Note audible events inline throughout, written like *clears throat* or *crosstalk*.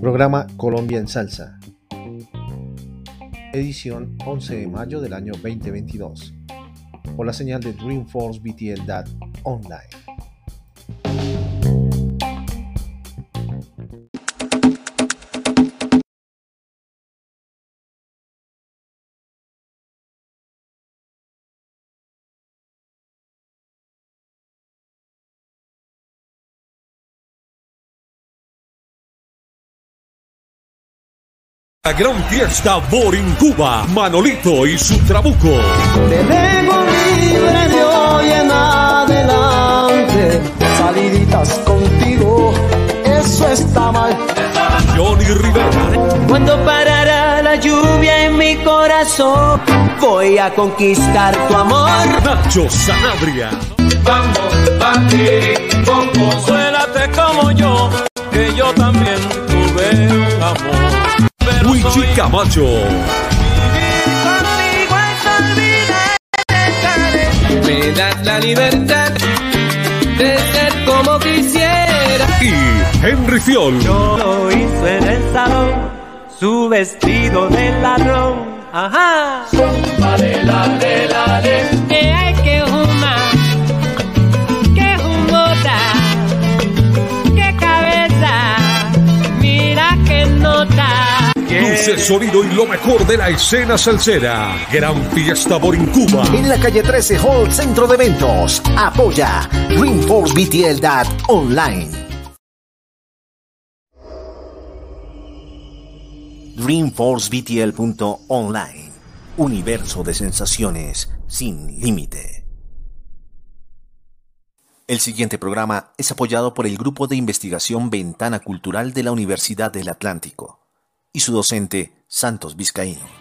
Programa Colombia en Salsa. Edición 11 de mayo del año 2022. Por la señal de Dreamforce BTL Online. La gran fiesta Cuba, Manolito y su trabuco. Te dejo libre de hoy en adelante. Saliditas contigo, eso está mal. Johnny Rivera. Cuando parará la lluvia en mi corazón, voy a conquistar tu amor. Nacho Sanabria. Vamos, vamos, suélate como yo, que yo también. Luigi Camacho. Me das la libertad de ser como quisiera. Y Henry Fiol. Yo lo hice en el salón, su vestido de ladrón. Ajá. Dale, dale, dale. Que hay que fumar, Dulce sonido y lo mejor de la escena salsera. Gran fiesta Cuba. En la calle 13 Hall Centro de Eventos. Apoya Online. DreamforceBTL.online. Universo de sensaciones sin límite. El siguiente programa es apoyado por el Grupo de Investigación Ventana Cultural de la Universidad del Atlántico y su docente Santos Vizcaíno.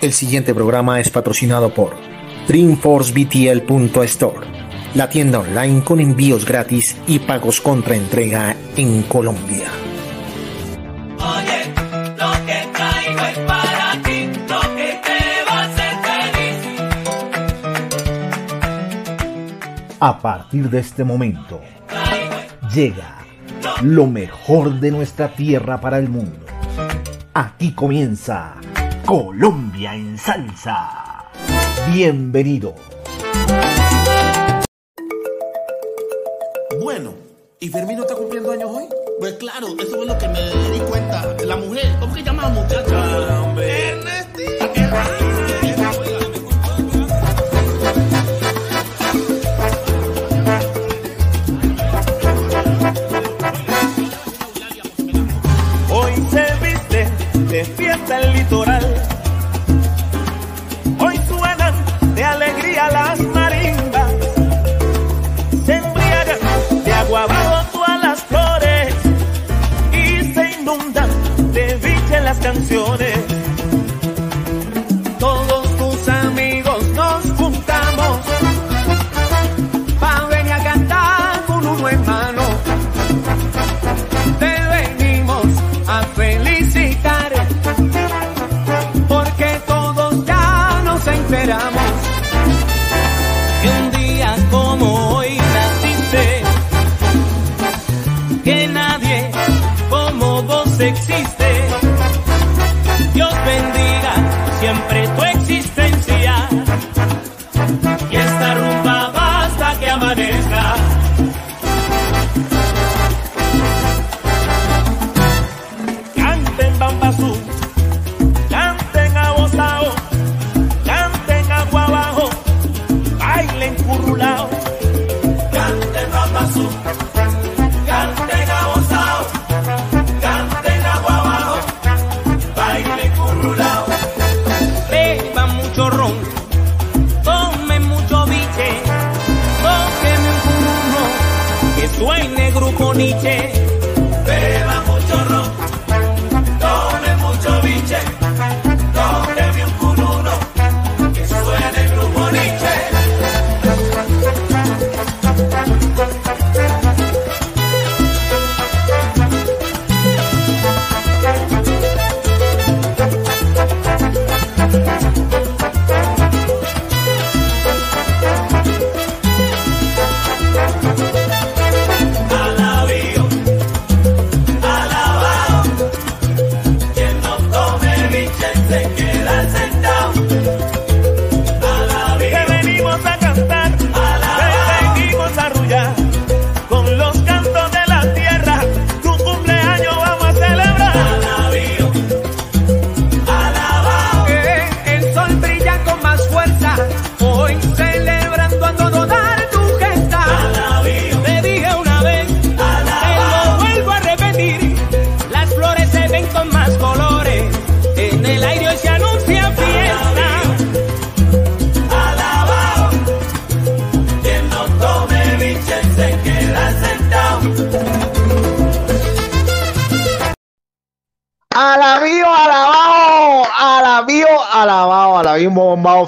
El siguiente programa es patrocinado por DreamforceBTL.store, la tienda online con envíos gratis y pagos contra entrega en Colombia. Oye, lo que traigo es para ti, lo que te va a hacer feliz. A partir de este momento, llega lo mejor de nuestra tierra para el mundo. Aquí comienza Colombia en salsa. Bienvenido. Bueno, ¿y Fermín está cumpliendo años hoy? Pues claro, eso es lo que me di cuenta. La mujer, ¿cómo que llama a la muchacha? Ernestina.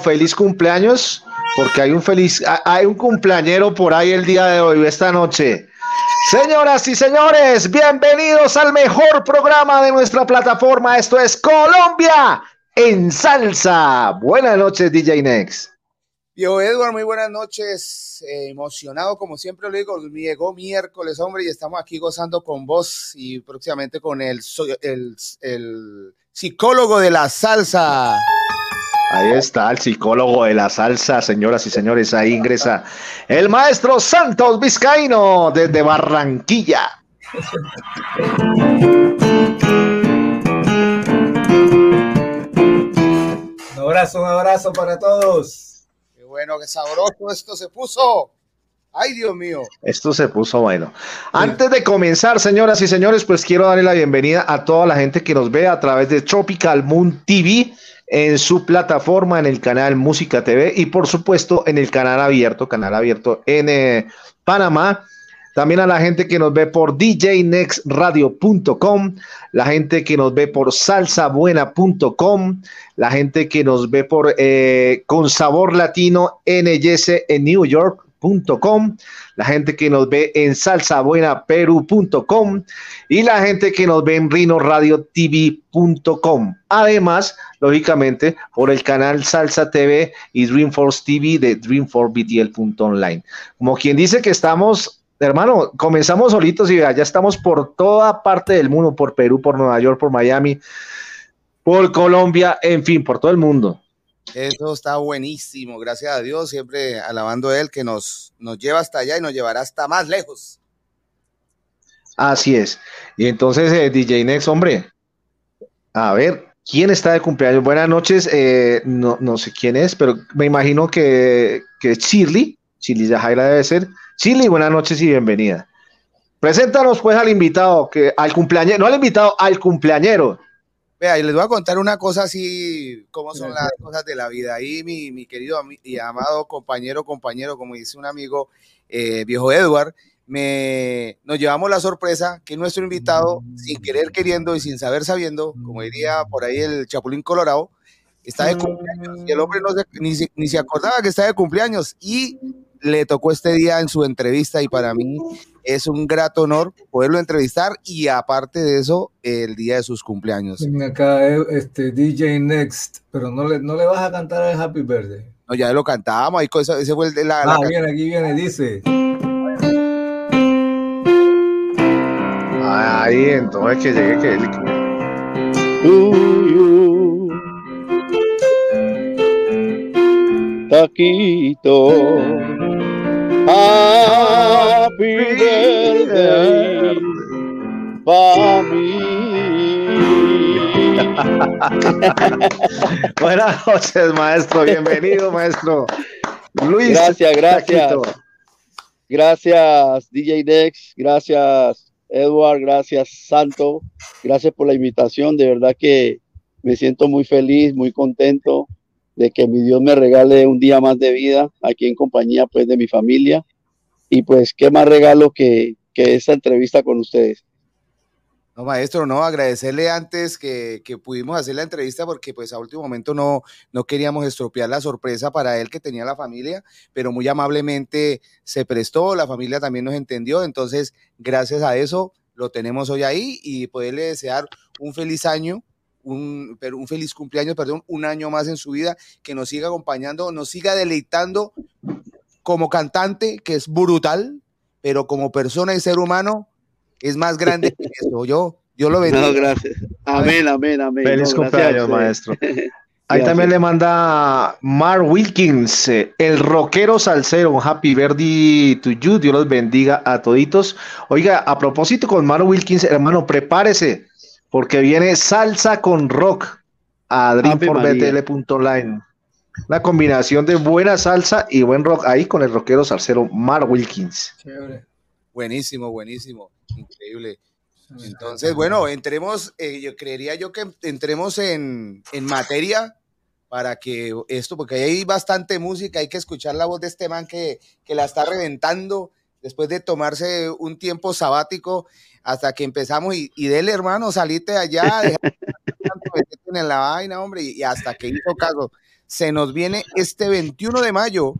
Feliz cumpleaños, porque hay un feliz, hay un cumpleañero por ahí el día de hoy, esta noche. Señoras y señores, bienvenidos al mejor programa de nuestra plataforma. Esto es Colombia en salsa. Buenas noches, DJ Next. Yo, Edward, muy buenas noches. Eh, emocionado, como siempre lo digo, llegó miércoles, hombre, y estamos aquí gozando con vos y próximamente con el, el, el psicólogo de la salsa. Ahí está el psicólogo de la salsa, señoras y señores. Ahí ingresa el maestro Santos Vizcaíno desde Barranquilla. Un abrazo, un abrazo para todos. Qué bueno, qué sabroso esto se puso. Ay, Dios mío. Esto se puso bueno. Antes de comenzar, señoras y señores, pues quiero darle la bienvenida a toda la gente que nos ve a través de Tropical Moon TV en su plataforma, en el canal Música TV y por supuesto en el canal abierto, canal abierto en eh, Panamá. También a la gente que nos ve por djnextradio.com, la gente que nos ve por salsabuena.com, la gente que nos ve por eh, Con Sabor Latino NYS en New York, la gente que nos ve en salsabuenaperu.com y la gente que nos ve en rinoradiotv.com. Además, lógicamente, por el canal Salsa TV y Dreamforce TV de dreamforcebtl.online. Como quien dice que estamos hermano, comenzamos solitos y ya estamos por toda parte del mundo, por Perú, por Nueva York, por Miami, por Colombia, en fin, por todo el mundo. Eso está buenísimo, gracias a Dios, siempre alabando a Él que nos, nos lleva hasta allá y nos llevará hasta más lejos. Así es. Y entonces, eh, DJ Next, hombre, a ver, ¿quién está de cumpleaños? Buenas noches, eh, no, no, sé quién es, pero me imagino que, que es Shirley, Shirley Yajaira debe ser. Shirley, buenas noches y bienvenida. Preséntanos pues al invitado, que al cumpleañero, no al invitado, al cumpleañero. Vea, y les voy a contar una cosa así, cómo son las cosas de la vida. Ahí mi, mi querido y amado compañero, compañero, como dice un amigo, eh, viejo Edward, me, nos llevamos la sorpresa que nuestro invitado, sin querer queriendo y sin saber sabiendo, como diría por ahí el Chapulín Colorado, está de cumpleaños. Y el hombre no se, ni, ni se acordaba que está de cumpleaños. Y le tocó este día en su entrevista y para mí es un grato honor poderlo entrevistar y aparte de eso, el día de sus cumpleaños. Acá este DJ Next, pero no le, no le vas a cantar el Happy Birthday. No, ya lo cantábamos, ahí ese fue el de la... Ah, bien, aquí viene, dice. Ahí, entonces que llegue que... Taquito Happy birthday para mí. Buenas noches, maestro. Bienvenido, maestro. Luis. Gracias, gracias. Gracias, DJ Dex. Gracias, Edward. Gracias, Santo. Gracias por la invitación. De verdad que me siento muy feliz, muy contento de que mi Dios me regale un día más de vida aquí en compañía pues de mi familia y pues qué más regalo que, que esta entrevista con ustedes. No, maestro, no, agradecerle antes que, que, pudimos hacer la entrevista porque pues a último momento no, no queríamos estropear la sorpresa para él que tenía la familia, pero muy amablemente se prestó, la familia también nos entendió, entonces gracias a eso lo tenemos hoy ahí y poderle desear un feliz año un, pero un feliz cumpleaños, perdón, un año más en su vida, que nos siga acompañando, nos siga deleitando como cantante, que es brutal, pero como persona y ser humano es más grande que *laughs* eso. Yo, yo lo bendigo. No, gracias. Amén, amén, amén. Feliz cumpleaños, maestro. *laughs* Ahí también le manda Mark Wilkins, eh, el rockero salsero, un happy birthday to you, Dios los bendiga a toditos. Oiga, a propósito con Mark Wilkins, hermano, prepárese, porque viene salsa con rock a dreamforbtl.online. Una combinación de buena salsa y buen rock ahí con el rockero salsero Mark Wilkins. Buenísimo, buenísimo, increíble. Entonces, bueno, entremos, eh, yo creería yo que entremos en, en, materia para que esto, porque hay bastante música, hay que escuchar la voz de este man que, que la está reventando después de tomarse un tiempo sabático hasta que empezamos y, y dele hermano, salite allá, *laughs* en la vaina, hombre, y, y hasta que hizo caso. se nos viene este 21 de mayo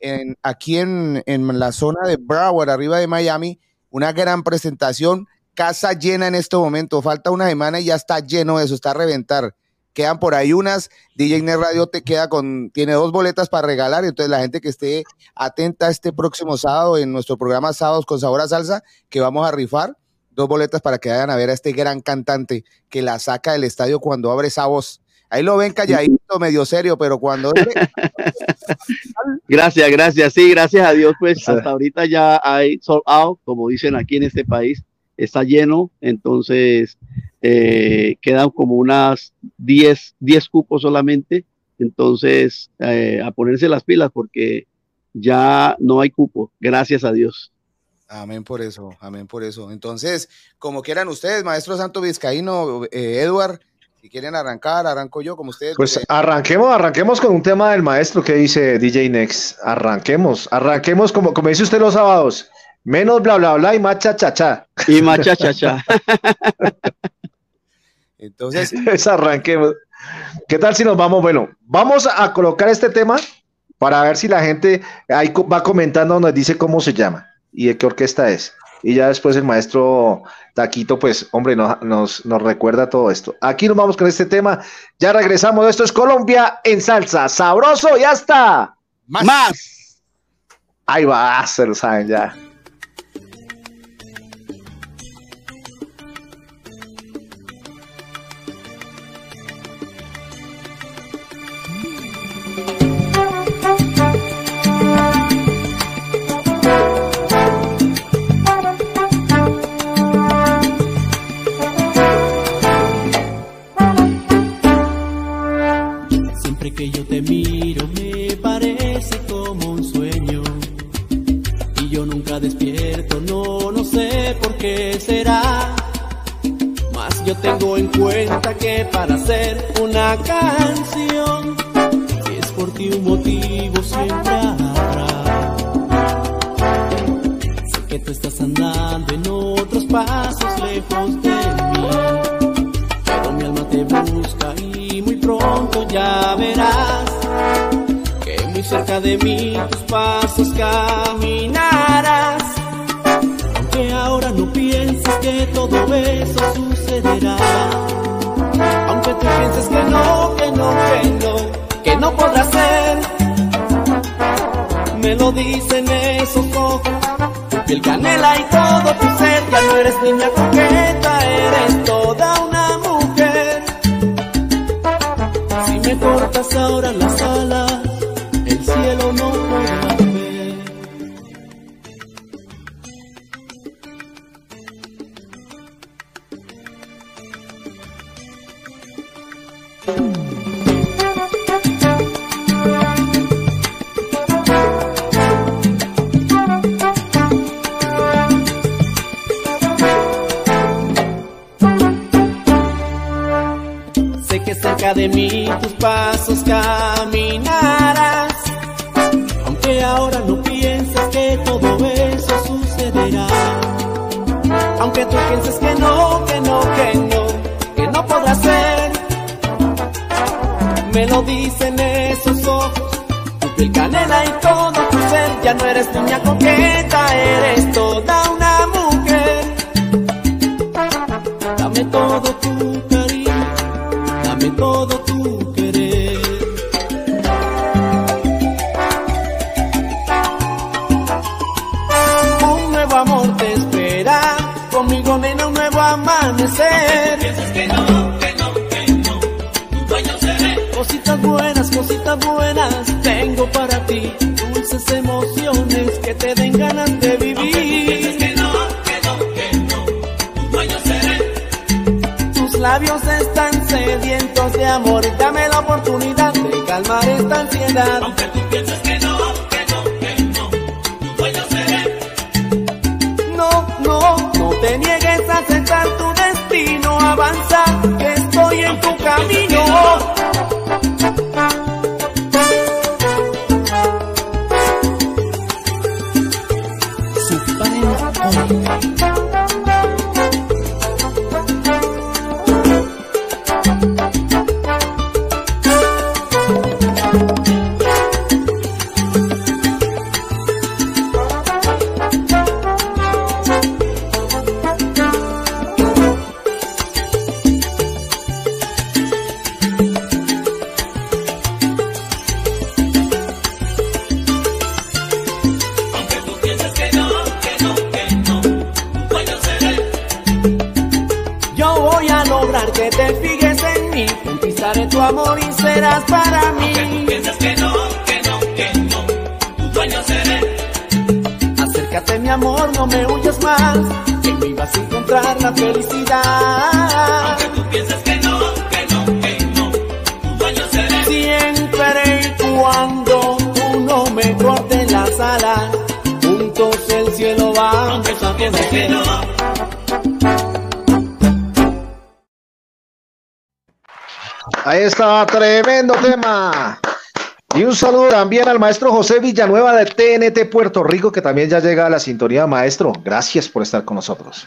en, aquí en, en la zona de Broward, arriba de Miami, una gran presentación, casa llena en este momento, falta una semana y ya está lleno de eso, está a reventar. Quedan por ahí unas, DJ Net Radio te queda con, tiene dos boletas para regalar, entonces la gente que esté atenta este próximo sábado en nuestro programa Sábados con Sabor a Salsa, que vamos a rifar, dos boletas para que vayan a ver a este gran cantante que la saca del estadio cuando abre esa voz. Ahí lo ven calladito, medio serio, pero cuando... *laughs* Gracias, gracias. Sí, gracias a Dios, pues hasta ahorita ya hay sold out, como dicen aquí en este país, está lleno, entonces eh, quedan como unas 10, 10 cupos solamente, entonces eh, a ponerse las pilas porque ya no hay cupo, gracias a Dios. Amén por eso, amén por eso. Entonces, como quieran ustedes, maestro Santo Vizcaíno, eh, Edward, si quieren arrancar, arranco yo, como ustedes. Pues arranquemos, arranquemos con un tema del maestro que dice DJ Next. Arranquemos, arranquemos como, como dice usted los sábados. Menos bla bla bla y más cha cha cha. Y más cha cha cha. *laughs* Entonces, *laughs* Pues arranquemos. ¿Qué tal si nos vamos? Bueno, vamos a colocar este tema para ver si la gente ahí va comentando, nos dice cómo se llama y de qué orquesta es. Y ya después el maestro Taquito, pues, hombre, nos, nos, nos recuerda todo esto. Aquí nos vamos con este tema. Ya regresamos. Esto es Colombia en salsa. Sabroso y hasta más. Ahí va, se lo saben ya. Dicen esos ojos piel canela y todo tu ser, ya no eres niña coqueta, labios están sedientos de amor, dame la oportunidad de calmar esta ansiedad. Aunque tú pienses que no, que no, que no, tu dueño seré. No, no, no te niegues a aceptar tu destino, avanza, que estoy en tu camino. Tremendo tema. Y un saludo también al maestro José Villanueva de TNT Puerto Rico, que también ya llega a la sintonía, maestro. Gracias por estar con nosotros.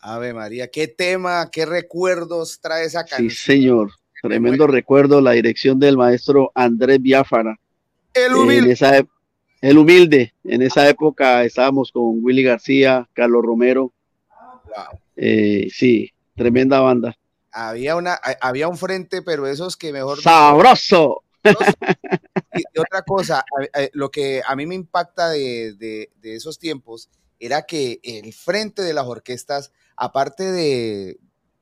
Ave María, qué tema, qué recuerdos trae esa Sí, canción. señor. Tremendo recuerdo, la dirección del maestro Andrés Biafara. El En humilde. esa, ep- el humilde. En esa época estábamos con Willy García, Carlos Romero. Wow. Eh, sí, tremenda banda. Había, una, ha- había un frente, pero esos que mejor... ¡Sabroso! Y, y otra cosa, lo que a mí me impacta de, de- de esos tiempos era que el frente de las orquestas, aparte de,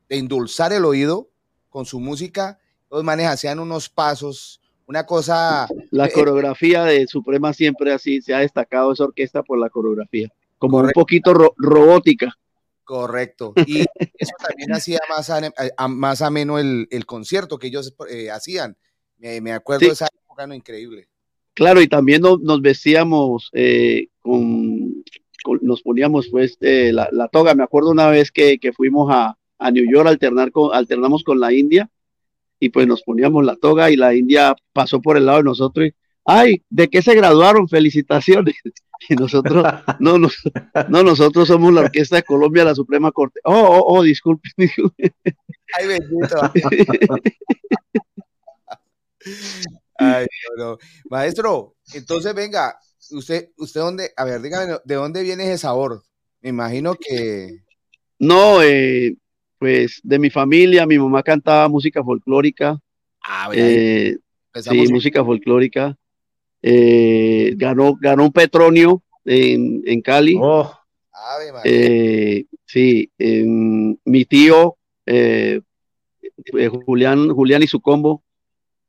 de endulzar el oído con su música, los manes hacían unos pasos, una cosa... La eh, coreografía de Suprema siempre así se ha destacado esa orquesta por la coreografía. Como un poquito ro- robótica. Correcto. *laughs* Y eso también hacía más, ane- a- a- más ameno el, el concierto que ellos eh, hacían. Me, me acuerdo Sí. de esa época, no, increíble. Claro, y también no- nos vestíamos eh, con, con- nos poníamos pues eh, la, la toga. Me acuerdo una vez que, que fuimos a, a New York a alternar con, alternamos con la India y pues nos poníamos la toga y la India pasó por el lado de nosotros y, ay, ¿de qué se graduaron? Felicitaciones. *laughs* Y nosotros, no, no, no, nosotros somos la Orquesta de Colombia, la Suprema Corte. Oh, oh, oh, disculpe. *laughs* disculpe. Ay, bendito. *laughs* Ay, no. Maestro, entonces venga, usted, usted dónde, a ver, dígame, ¿de dónde viene ese sabor? Me imagino que, No, eh, pues de mi familia, mi mamá cantaba música folclórica. ah, eh, sí, música folclórica. Eh, ganó, ganó un Petronio en, en Cali. Oh. Eh, sí, em, mi tío eh, Julián, Julián y su combo,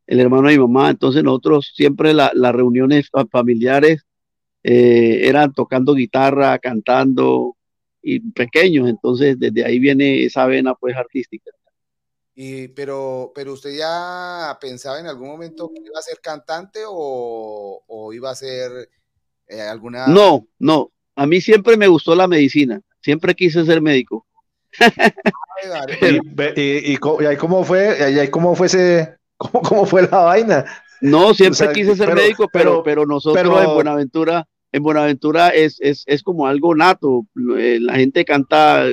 el hermano de mi mamá. Entonces nosotros siempre la- las reuniones fa- familiares eh, eran tocando guitarra, cantando y pequeños. Entonces desde ahí viene esa vena pues artística. Y, pero, pero usted ya pensaba en algún momento que iba a ser cantante o, o iba a ser eh, alguna... No, no. A mí siempre me gustó la medicina. Siempre quise ser médico. *laughs* Y, y- y y ahí cómo fue, y ahí cómo fue ese, cómo, cómo fue la vaina. No, siempre O sea, quise ser pero- médico, pero, pero- pero nosotros pero- en Buenaventura, en Buenaventura es, es, es como algo nato. Eh, La gente canta,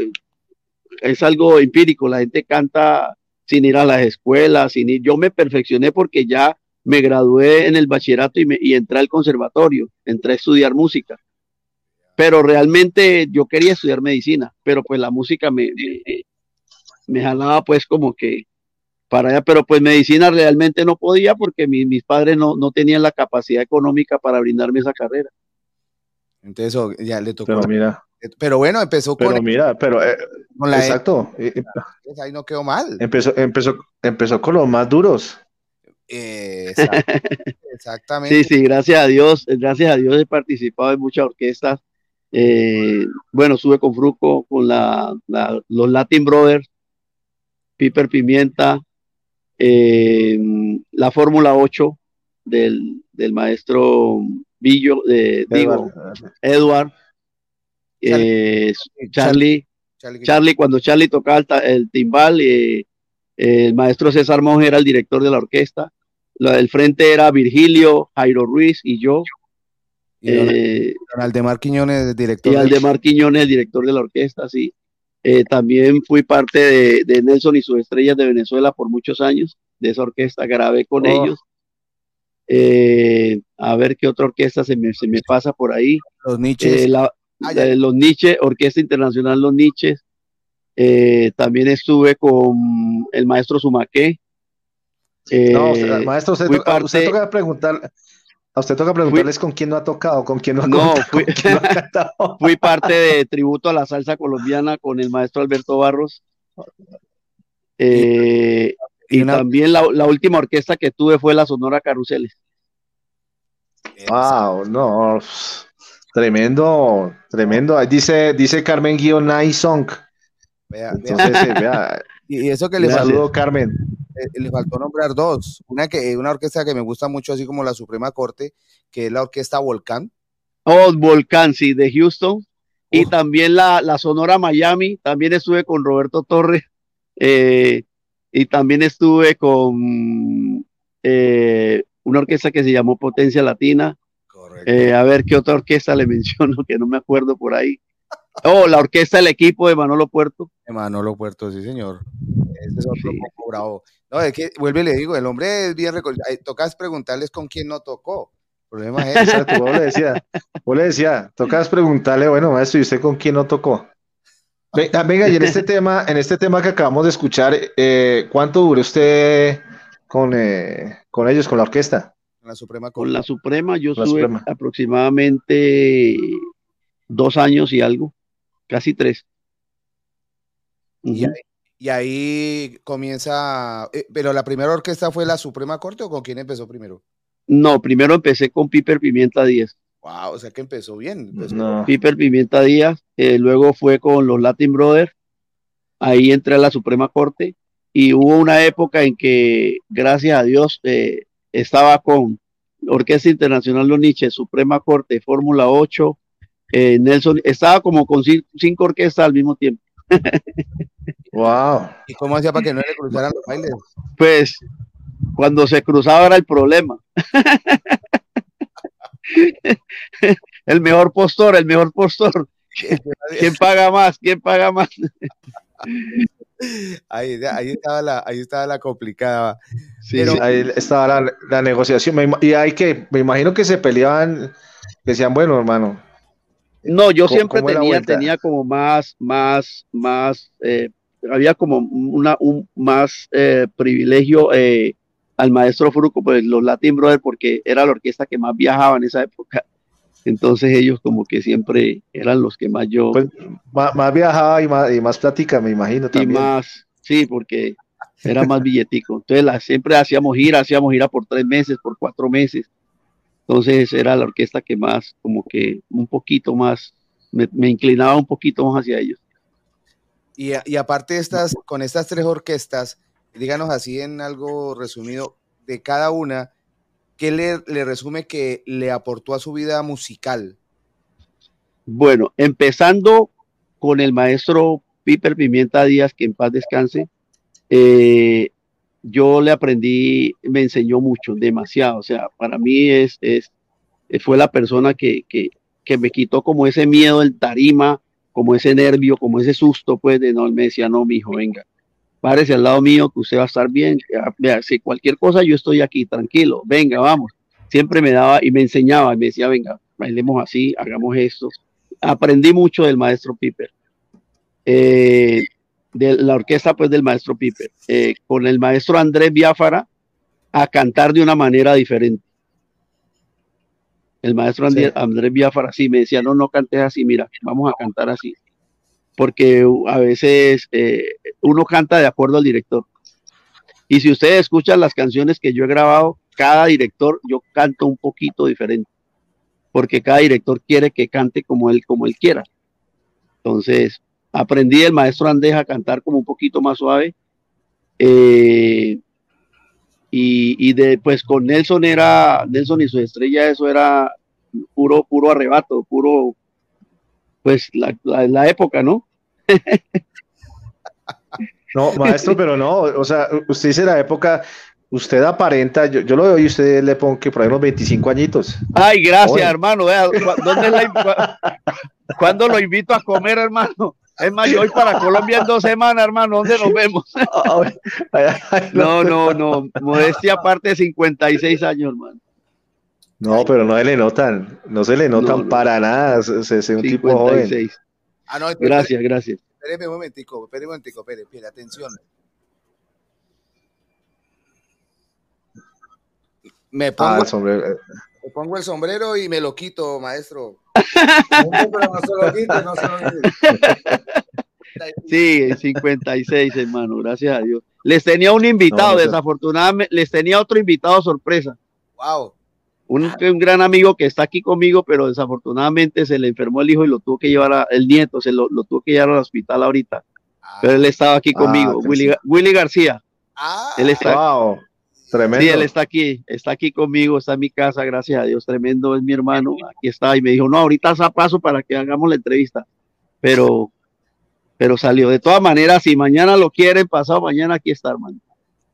es algo empírico, la gente canta sin ir a las escuelas, sin ir. Yo me perfeccioné porque ya me gradué en el bachillerato y, me, y entré al conservatorio, entré a estudiar música. Pero realmente yo quería estudiar medicina, pero pues la música me, me, me jalaba pues como que para allá, pero pues medicina realmente no podía porque mi- mis padres no, no tenían la capacidad económica para brindarme esa carrera. Entonces ya le tocó. Pero la- mira, pero bueno, empezó pero con, mira, pero eh, con la... exacto. eh, eh, Ahí no quedó mal. Empezó, empezó, empezó con los más duros. Eh, exact- *laughs* exactamente. Sí, sí, gracias a Dios, gracias a Dios he participado en muchas orquestas. Eh, bueno, estuve con Fruco, con la, la- los Latin Brothers, Piper Pimienta, eh, la Fórmula 8 del, del maestro Villo, de, digo, Edward, eh, Charlie, Charlie, Charlie, cuando Charlie tocaba el, el timbal, eh, el maestro César Monge era el director de la orquesta. La del frente era Virgilio, Jairo Ruiz y yo. y eh, don Aldemar Quiñones, director. y Aldemar Quiñones, el director de la orquesta, sí. Eh, también fui parte de, de Nelson y sus estrellas de Venezuela por muchos años, de esa orquesta, grabé con Oh. ellos. Eh, a ver qué otra orquesta se me, se me pasa por ahí. Los niches. La- Ah, de los Nietzsche, Orquesta Internacional Los Nietzsches. Eh, también estuve con el maestro Sumaqué. Eh, No, usted- maestro, usted, toca, usted parte- toca preguntar, a usted toca preguntarles con quién no ha tocado, con quién no ha, No, contado, fui- con quién no ha cantado. *laughs* fui parte de tributo a la salsa colombiana con el maestro Alberto Barros. Eh, Y también la, la última orquesta que tuve fue la Sonora Carruseles. Wow, no. Tremendo, tremendo. Ahí Dice, dice Carmen guion Song. Vea, Entonces, vea. *laughs* vea, Y eso que le saludo, Carmen. eh, le faltó nombrar dos. Una que una orquesta que me gusta mucho, así como la Suprema Corte, que es la orquesta Volcán. Oh, Volcán, sí, de Houston. Y también la, la Sonora Miami. También estuve con Roberto Torres. eh, y también estuve con eh, una orquesta que se llamó Potencia Latina. Eh, a ver qué otra orquesta le *laughs* menciono que no me acuerdo por ahí. Oh, la orquesta del equipo de Manolo Puerto. De Manolo Puerto, sí, señor. Ese es otro poco bravo. No, es que, vuelve y le digo, el hombre es bien ay, Tocas preguntarles con quién no tocó. El problema es ese. Exacto, vos le decía, vos le decía, tocas preguntarle, bueno, maestro, ¿y usted con quién no tocó? Ah, Venga, y en este *laughs* tema, en este tema que acabamos de escuchar, eh, ¿cuánto duró usted con, eh, con ellos, con la orquesta? La Suprema Con la Suprema yo estuve aproximadamente dos años y algo, casi tres. Y ahí, y ahí comienza. eh, pero la primera orquesta fue la Suprema Corte o con quién empezó primero? No, primero empecé con Piper Pimienta Díaz. Wow, o sea que empezó bien. empezó No. Piper Pimienta Díaz, eh, luego fue con los Latin Brothers, ahí entré a la Suprema Corte y hubo una época en que, gracias a Dios, eh, estaba con Orquesta Internacional Los Nietzsche, Suprema Corte, Fórmula 8, eh, Nelson, estaba como con cin- cinco orquestas al mismo tiempo. *laughs* Wow. ¿Y cómo hacía para que no le cruzaran los bailes? Pues cuando se cruzaba era el problema. *laughs* el mejor postor, el mejor postor. *laughs* ¿Quién paga más? ¿Quién paga más? Ahí, ahí, estaba la, ahí estaba la complicada. Sí, sí, ahí estaba la, la negociación. Y hay que, me imagino que se peleaban, decían, bueno, hermano. No, yo ¿Cómo- siempre tenía, tenía como más, más, más, eh, había como una, un más eh, privilegio eh, al maestro Fruco, pues los Latin Brothers, porque era la orquesta que más viajaba en esa época. Entonces ellos como que siempre eran los que más yo... Más, más viajaba y más, y más plática, me imagino y también. más, sí, porque *laughs* era más billetico. Entonces la- siempre hacíamos gira, hacíamos gira por tres meses, por cuatro meses. Entonces era la orquesta que más, como que un poquito más, me, me inclinaba un poquito más hacia ellos. Y, a- y aparte de estas, con estas tres orquestas, díganos así en algo resumido, de cada una, ¿qué le, resume que le aportó a su vida musical? Bueno, empezando con el maestro Piper Pimienta Díaz, que en paz descanse, eh, yo le aprendí, me enseñó mucho, demasiado. O sea, para mí es, es fue la persona que, que, que me quitó como ese miedo en tarima, como ese nervio, como ese susto, pues, de no, él me decía, no, mi hijo, venga, párese al lado mío, que usted va a estar bien, vea, si cualquier cosa yo estoy aquí, tranquilo, venga, vamos. Siempre me daba y me enseñaba, y me decía, venga, bailemos así, hagamos esto. Aprendí mucho del maestro Piper. Eh, de la orquesta, pues, del maestro Piper. Eh, con el maestro Andrés Biafara a cantar de una manera diferente. El maestro Andrés, Andrés Biafara sí me decía, no, no cantes así, mira, vamos a cantar así. Porque a veces eh, uno canta de acuerdo al director. Y si ustedes escuchan las canciones que yo he grabado, cada director yo canto un poquito diferente. Porque cada director quiere que cante como él, como él quiera. Entonces, aprendí del maestro Andrés a cantar como un poquito más suave. Eh, y, y de, pues con Nelson era, Nelson y su estrella, eso era puro, puro arrebato, puro, pues la, la, la época, ¿no? No, maestro, pero no, o sea, usted dice la época, usted aparenta, yo, yo lo veo y usted le pongo que por ahí unos 25 añitos. Ay, gracias, Oye. hermano. Vea, ¿cu- ¿dónde la, cu- ¿Cuándo lo invito a comer, hermano? Es más, yo voy para Colombia en dos semanas, hermano. ¿Dónde nos vemos? No, no, no. Modestia aparte, 56 años, hermano. No, pero no se le notan, no se le notan No, no. para nada, se, se- se- un tipo joven. 56. Ah, no, espere, Gracias, gracias. Espéreme un momentico, espéreme un momentico, espere, espere, atención. Me pongo, Ah, el sombrero. me pongo el sombrero y me lo quito, maestro. *laughs* pero no se lo quite, no se lo quite. *laughs* Sí, 56, hermano, gracias a Dios. Les tenía un invitado, No, no sé. desafortunadamente, les tenía otro invitado sorpresa. Wow. Un, un gran amigo que está aquí conmigo, pero desafortunadamente se le enfermó el hijo y lo tuvo que llevar a, el nieto, se lo, lo tuvo que llevar al hospital ahorita. Pero él estaba aquí Ah, conmigo, qué Willy, García. Ah, Él está, Wow, tremendo. Sí, él está aquí, está aquí conmigo, está en mi casa, gracias a Dios, tremendo, es mi hermano, aquí está, y me dijo, no, ahorita a paso para que hagamos la entrevista, pero, pero salió, de todas maneras, si mañana lo quieren, pasado mañana, aquí está, hermano.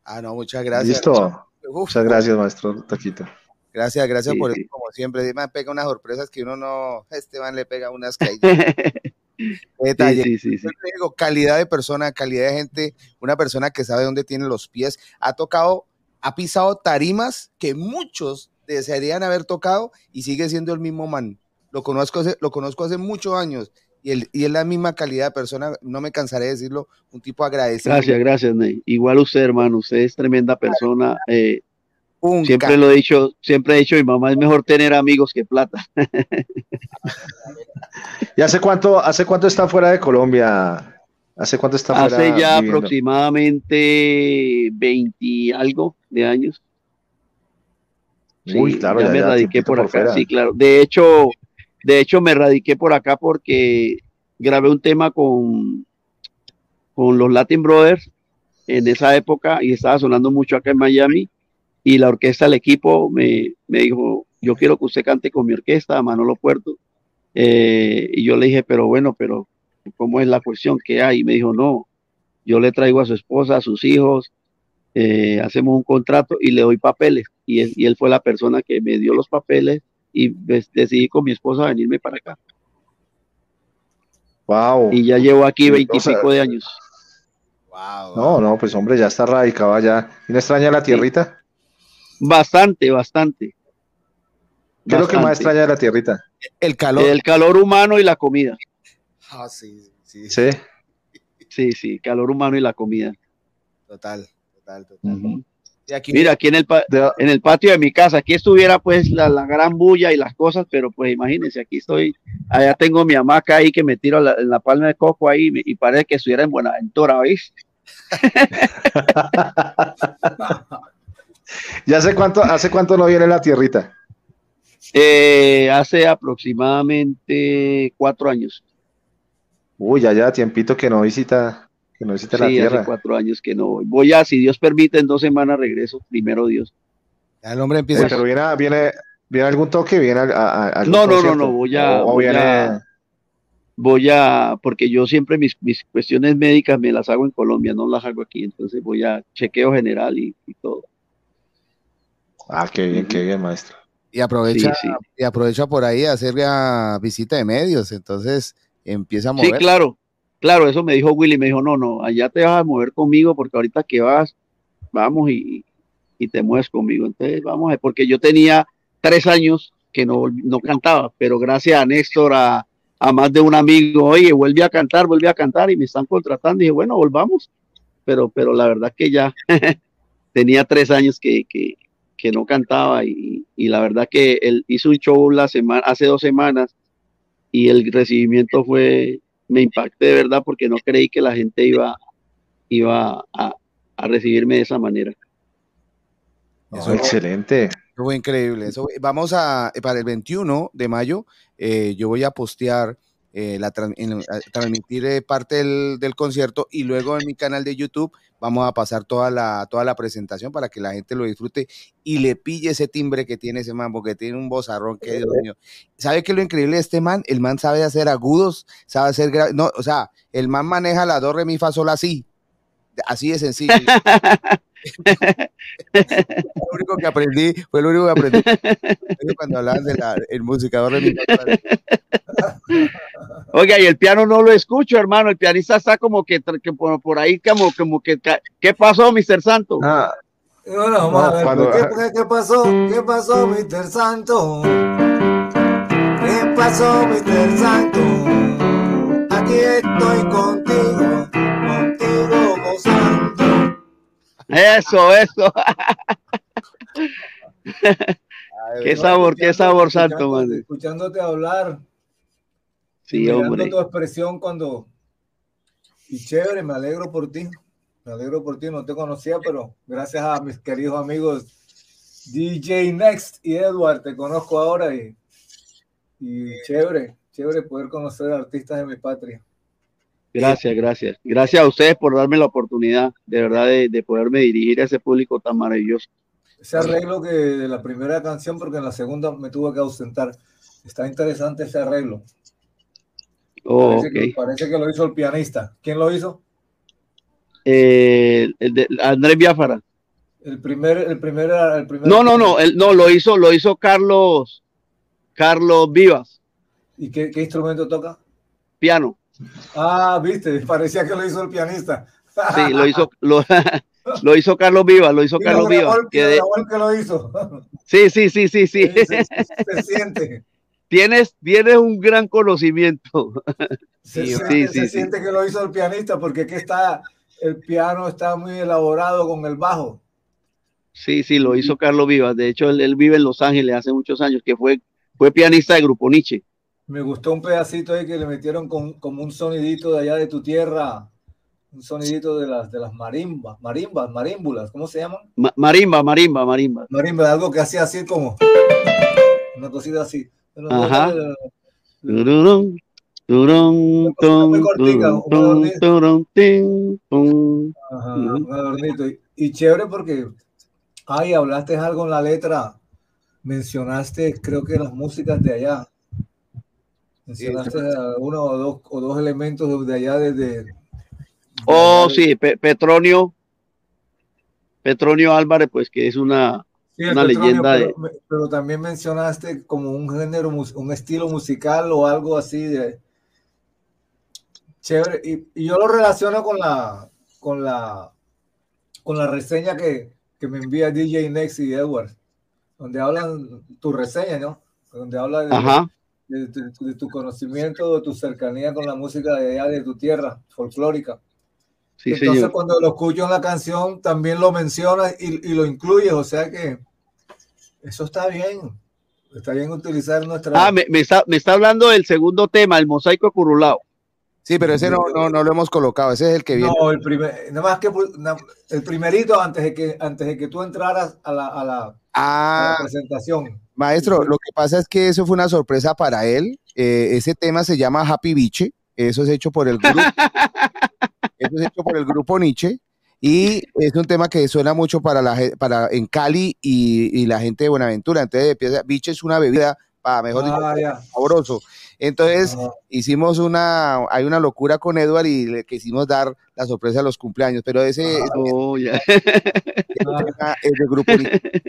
Ah, no, muchas gracias. Listo. Uf, Muchas gracias, maestro Taquito. Gracias, gracias Sí, por sí. eso, como siempre. Me pega unas sorpresas que uno no. Este man le pega unas. *laughs* Sí, Detalle. sí, sí, sí. Digo, calidad de persona, calidad de gente, una persona que sabe dónde tiene los pies. Ha tocado, ha pisado tarimas que muchos desearían haber tocado y sigue siendo el mismo man. Lo conozco hace, lo conozco hace muchos años y, él, y es la misma calidad de persona, no me cansaré de decirlo, un tipo agradecido. Gracias, gracias, Ney. Igual usted, hermano, usted es tremenda persona. eh, Un siempre lo he dicho, siempre he dicho, mi mamá es mejor tener amigos que plata. *laughs* ¿Y hace cuánto, hace cuánto está fuera de Colombia? ¿Hace cuánto está fuera Hace ya viviendo? aproximadamente 20 y algo de años. Sí, Uy, claro, ya ya me radiqué por acá. Sí, claro. De hecho, de hecho me radiqué por acá porque grabé un tema con, con los Latin Brothers en esa época y estaba sonando mucho acá en Miami y la orquesta del equipo me, me dijo, yo quiero que usted cante con mi orquesta, Manolo Puerto. Eh, y yo le dije, pero bueno, pero ¿cómo es la cuestión que hay? Y me dijo, no, yo le traigo a su esposa, a sus hijos, eh, hacemos un contrato y le doy papeles. Y él, y él fue la persona que me dio los papeles y decidí con mi esposa venirme para acá. Wow. Y ya llevo aquí Sí, veintipico o sea, de años. Wow, No, no, pues hombre, ya está radicado allá. ¿Y no extraña la tierrita? Bastante, bastante. ¿Qué es lo que más extraña de la tierrita? El calor. El calor humano y la comida. Ah, sí, sí, sí, Sí. Sí, sí, calor humano y la comida. total, total, total. Y aquí, Mira, aquí en el, De- en el patio de mi casa, aquí estuviera pues la, la gran bulla y las cosas, pero pues imagínense, aquí estoy, allá tengo mi hamaca ahí que me tiro la- en la palma de coco ahí y parece que estuviera en Buenaventura, ¿veis? *laughs* ¿Ya hace cuánto, hace cuánto no viene la tierrita? Eh, hace aproximadamente cuatro años. Uy, ya ya tiempito que no visita, que no visita la Sí, hace tierra. cuatro años que no voy. Voy a, si Dios permite, en dos semanas regreso, primero Dios. ya el hombre Uy, empieza. pero viene, viene, viene algún toque, viene a, a- a algún No, no, no, no, voy a- O, o voy viene, a- Voy a, porque yo siempre mis, mis cuestiones médicas me las hago en Colombia, no las hago aquí, entonces voy a chequeo general y, y todo. Ah, qué bien, qué bien, maestro. y aprovecha, Sí, sí. y aprovecha por ahí a hacer la visita de medios. Entonces empieza a mover. Sí, claro, claro, eso me dijo Willy, me dijo, no, no, allá te vas a mover conmigo porque ahorita que vas, vamos y, y te mueves conmigo. Entonces, vamos a ver, porque yo tenía tres años que no, no cantaba, pero gracias a Néstor, a, a más de un amigo, oye, vuelve a cantar, vuelve a cantar y me están contratando. Y dije, bueno, volvamos. Pero, pero la verdad que ya *laughs* tenía tres años que, que, que no cantaba y, y la verdad que él hizo un show la semana, hace dos semanas y el recibimiento fue, me impacté de verdad porque no creí que la gente iba, iba a, a recibirme de esa manera. Eso- excelente. Eso fue increíble. Eso, vamos a, para el 21 de mayo, eh, yo voy a postear, eh, la, a transmitir eh, parte del, concierto y luego en mi canal de YouTube vamos a pasar toda la, toda la presentación para que la gente lo disfrute y le pille ese timbre que tiene ese man, porque tiene un bozarrón que, Dios mío. ¿Sabe qué es lo increíble de este man? El man sabe hacer agudos, sabe hacer, gra- no, o sea, el man maneja la do, re, mi, fa, sol, así. Así de sencillo. *laughs* Fue lo único que aprendí, fue lo único que aprendí *laughs* cuando hablaban de la el musicador de mi papá. *laughs* Oiga, y el piano no lo escucho, hermano. El pianista está como que, que por, por ahí, como, como que. ¿Qué pasó, Mr. Santo? Ah, Bueno, vamos a ver, cuando- ¿qué, qué- qué pasó? ¿Qué pasó, Mr. Santo? ¿Qué pasó, Mr. Santo? Aquí estoy contigo, Eso, eso. qué sabor, qué sabor, Santo, Escuchándote- man. Escuchándote hablar, Sí, hombre. tu expresión cuando, y chévere, me alegro por ti. Me alegro por ti, no te conocía, pero gracias a mis queridos amigos DJ Next y Edward, te conozco ahora y, y chévere, chévere poder conocer artistas de mi patria. Gracias, gracias. Gracias a ustedes por darme la oportunidad, de verdad, de, de poderme dirigir a ese público tan maravilloso. Ese arreglo que de la primera canción, porque en la segunda me tuve que ausentar. Está interesante ese arreglo. Oh, parece, que, ok. parece que lo hizo el pianista. ¿Quién lo hizo? Eh, el de Andrés Biafara. El primer, el primer, el primer. No, no, no, él, no, lo hizo, lo hizo Carlos, Carlos Vivas, ¿Y qué, qué instrumento toca? piano. Ah, viste, parecía que lo hizo el pianista. Sí, lo hizo, *laughs* lo, *laughs* lo hizo Carlos Vivas, lo hizo Y Carlos el- que de- que lo hizo. *laughs* sí, sí, sí, sí, sí. Sí, se, se siente. tienes, tienes un gran conocimiento. Se, Sí, siente, sí, se siente que lo hizo el pianista porque aquí está, el piano está muy elaborado con el bajo. Sí, sí, lo hizo Carlos Vivas. De hecho, él, él vive en Los Ángeles hace muchos años, que fue, fue pianista de Grupo Nietzsche. Me gustó un pedacito ahí que le metieron con, como un sonidito de allá de tu tierra, un sonidito de las, de las marimbas, marimbas, marímbulas, ¿cómo se llaman? Ma- marimba, marimba, marimba. Marimba, algo que hacía así como una cosita así. Ajá. Y chévere porque, ay, hablaste algo en la letra, mencionaste, creo que las músicas de allá. Mencionaste a uno o dos, o dos elementos de allá desde... Oh, sí, Pe- Petronio. Petronio Álvarez, pues que es una, Sí, una Petronio, leyenda pero, también mencionaste como un género, un estilo musical o algo así de chévere. Y, y yo lo relaciono con la, con la, con la reseña que, que me envía DJ Next y Edward, donde hablan tu reseña, ¿no? Donde habla de, Ajá. De tu- de tu conocimiento, de tu cercanía con la música de allá, de tu tierra folclórica. Sí, Entonces, señor. cuando lo escucho en la canción, también lo mencionas y, y lo incluyes, o sea que eso está bien. Está bien utilizar nuestra. Ah, me, me está, me está hablando del segundo tema, el mosaico curulao. Sí, pero ese no, no, no lo hemos colocado, ese es el que viene. No, el primer, nada más que el primerito antes de que antes de que tú entraras a la, a la, a la Ah, presentación. Maestro, lo que pasa es que eso fue una sorpresa para él. Eh, ese tema se llama Happy Biche, eso es hecho por el grupo. *laughs* eso es hecho por el grupo Nietzsche. Y es un tema que suena mucho para la para en Cali y, y la gente de Buenaventura. Entonces, biche es una bebida para mejor dicho, Ah, sabroso. Entonces, Ajá. hicimos una, hay una locura con Edward y le quisimos dar la sorpresa a los cumpleaños, pero ese, Oh, tema es grupo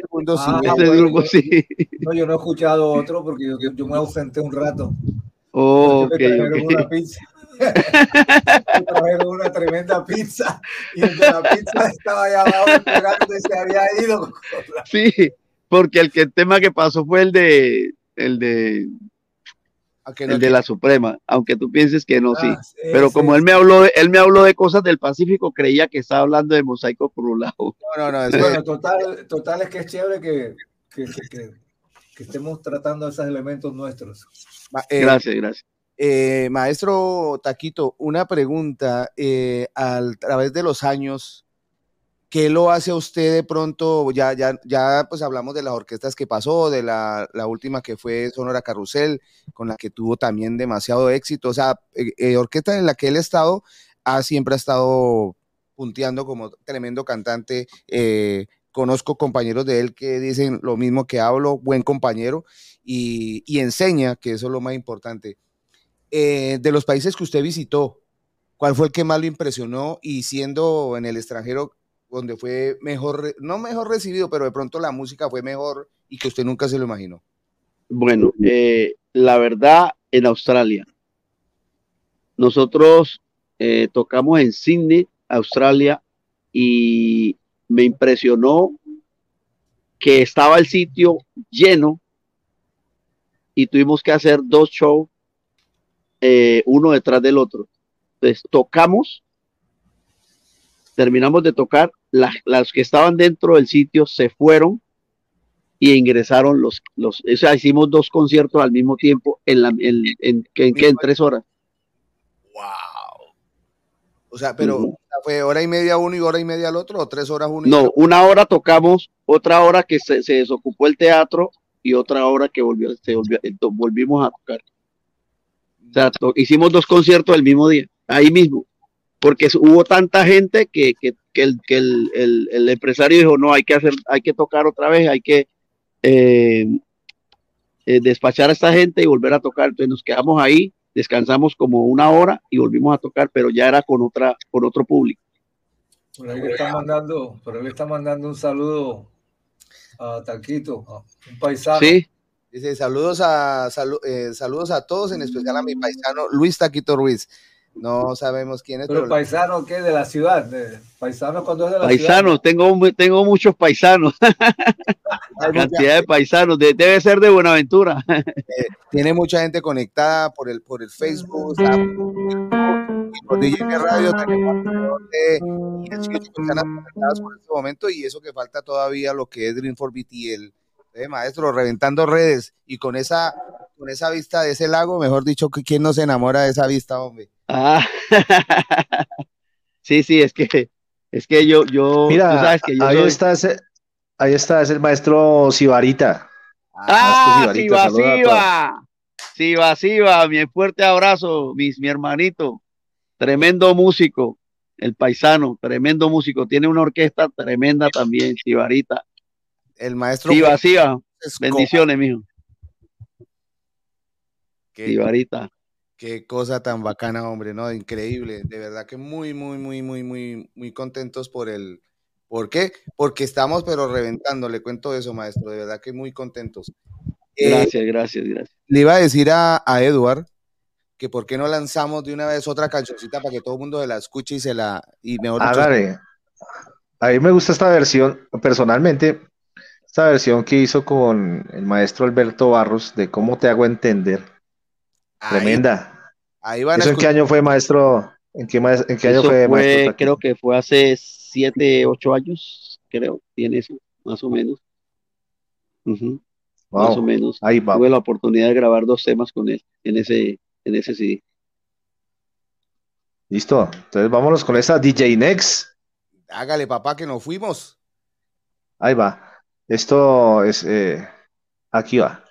mundo Ah, sí, Ese bueno, grupo sí. No, yo no he escuchado otro porque yo, yo me ausenté un rato. Oh, ok, Porque me trajeron ok. una pizza. *laughs* me trajeron una tremenda pizza y el de la pizza estaba allá abajo esperando y se había ido. Sí, porque el, que, el tema que pasó fue el de el de a que no el de la Suprema, aunque tú pienses que no, sí. Ah, sí, Pero sí, como él me habló de, él me habló de cosas del Pacífico, creía que estaba hablando de mosaico curulao. No, no, no, Bueno, *laughs* total, total es que es chévere que, que, que- que- que estemos tratando esos elementos nuestros. eh, Gracias, gracias. eh, maestro Taquito, una pregunta. eh, al través de los años, ¿qué lo hace a usted de pronto? Ya, ya, ya pues hablamos de las orquestas que pasó, de la, última que fue Sonora Carrusel, con la que tuvo también demasiado éxito. O sea, eh, eh, orquesta en la que él ha estado, ha, siempre ha estado punteando como tremendo cantante. eh, conozco compañeros de él que dicen lo mismo que hablo, buen compañero, y, enseña, que eso es lo más importante. De los países que usted visitó, ¿cuál fue el que más lo impresionó? Y siendo en el extranjero, donde fue mejor, no mejor recibido, pero de pronto la música fue mejor y que usted nunca se lo imaginó. Bueno, eh, la verdad, en Australia. Nosotros eh, tocamos en Sydney, Australia, y me impresionó que estaba el sitio lleno y tuvimos que hacer dos shows, eh, uno detrás del otro. Entonces, tocamos, terminamos de tocar, las, las que estaban dentro del sitio se fueron y ingresaron los, los, o sea, hicimos dos conciertos al mismo tiempo en la, en, en, en, en tres horas. O sea, pero fue hora y media uno y hora y media al otro, o tres horas uno y No, una hora tocamos, otra hora que se, se desocupó el teatro y otra hora que volvió, se volvió- eh, volvimos a tocar. O sea, to- hicimos dos conciertos el mismo día, ahí mismo, porque hubo tanta gente que, que, que el, que el, el- el empresario dijo, no, hay que hacer, hay que tocar otra vez, hay que eh, eh, despachar a esta gente y volver a tocar. Entonces nos quedamos ahí, descansamos como una hora y volvimos a tocar, pero ya era con otra, con otro público. Por ahí le está mandando, por ahí le está mandando un saludo a Taquito, a un paisano. Sí. Dice saludos a salu- eh, saludos a todos, en especial a mi paisano Luis Taquito Ruiz. No sabemos quién es, Pero pero paisano, ¿qué? De la ciudad. De, paisano cuando es de la Paisanos, tengo, mu- tengo muchos paisanos, *laughs* Hay mucha- cantidad de paisanos, de- debe ser de Buenaventura. *laughs* eh, tiene mucha gente conectada por el por el Facebook, y por DJ Radio tenemos alrededor de 18 personas conectadas por este momento y eso que falta todavía lo que es Dream for BTL. Eh, maestro, reventando redes y con esa con esa vista de ese lago, mejor dicho, que quién no se enamora de esa vista, hombre. Ah, *laughs* sí, sí, es que, es que yo, yo, tú Mira, sabes que yo ahí soy- está ese, ahí está, es el maestro Sibarita. Ah, Maestro Siva, saluda a todos. Siva, Siva, Siva, mi fuerte abrazo, mis, mi hermanito, tremendo músico, el paisano, tremendo músico, tiene una orquesta tremenda también, Sibarita. El maestro Siva, Siva, Escobar. bendiciones, mijo. Sibarita. Qué cosa tan bacana, hombre, ¿no? Increíble. De verdad que muy, muy, muy, muy, muy, muy contentos por el. ¿Por qué? Porque estamos, pero reventando. Le cuento eso, maestro. De verdad que muy contentos. Eh, Gracias, gracias, gracias. le iba a decir a, a Edward que por qué no lanzamos de una vez otra cancioncita para que todo el mundo se la escuche y se la. Y mejor Hágale. A mí me gusta esta versión, personalmente, esta versión que hizo con el maestro Alberto Barros de Cómo te hago entender. Tremenda. Ahí van a ¿Eso en qué año fue, maestro? ¿En qué, maes- en qué año fue, fue, maestro? Creo que fue hace siete, ocho años, creo, tiene eso, más o menos. Más o menos. ahí va. Tuve la oportunidad de grabar dos temas con él en ese, en ese CD. Listo. Entonces vámonos con esa DJ Next. Hágale, papá, que nos fuimos. Ahí va. Esto es. eh, aquí va.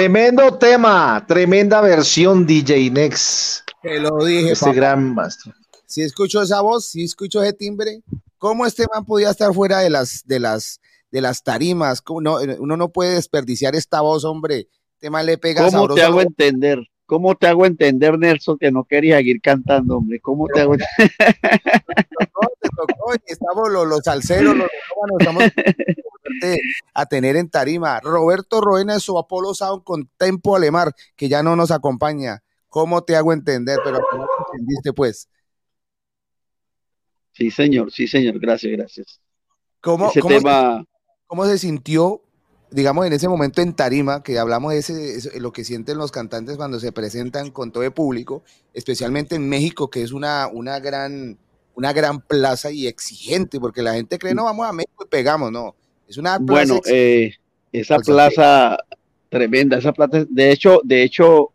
Tremendo tema, tremenda versión DJ Next. Te lo dije, Este papá. gran maestro. Si escucho esa voz, si escucho ese timbre, ¿cómo este man podía estar fuera de las, de las, de las tarimas? ¿Cómo no- uno no puede desperdiciar esta voz, hombre. Este man le pega ¿Cómo sabroso te hago entender? ¿Cómo te hago entender, Nelson, que no quería seguir cantando, hombre? ¿Cómo te hago te tocó y estamos los, los salseros, los estamos a tener en tarima. Roberto Roena de su Apolo Sound con Tempo Alemar, que ya no nos acompaña. ¿Cómo te hago entender? Pero ¿cómo te entendiste, pues? Sí, señor, sí, señor, gracias, gracias. ¿Cómo, Ese cómo- tema, cómo se sintió, digamos, en ese momento en tarima, que hablamos de ese, ese- lo que sienten los cantantes cuando se presentan con todo el público, especialmente en México, que es una, una, gran, una gran plaza y exigente, porque la gente cree, no, vamos a México y pegamos, no. Es una plaza bueno, eh, esa plaza tremenda, esa plaza, de hecho, de hecho,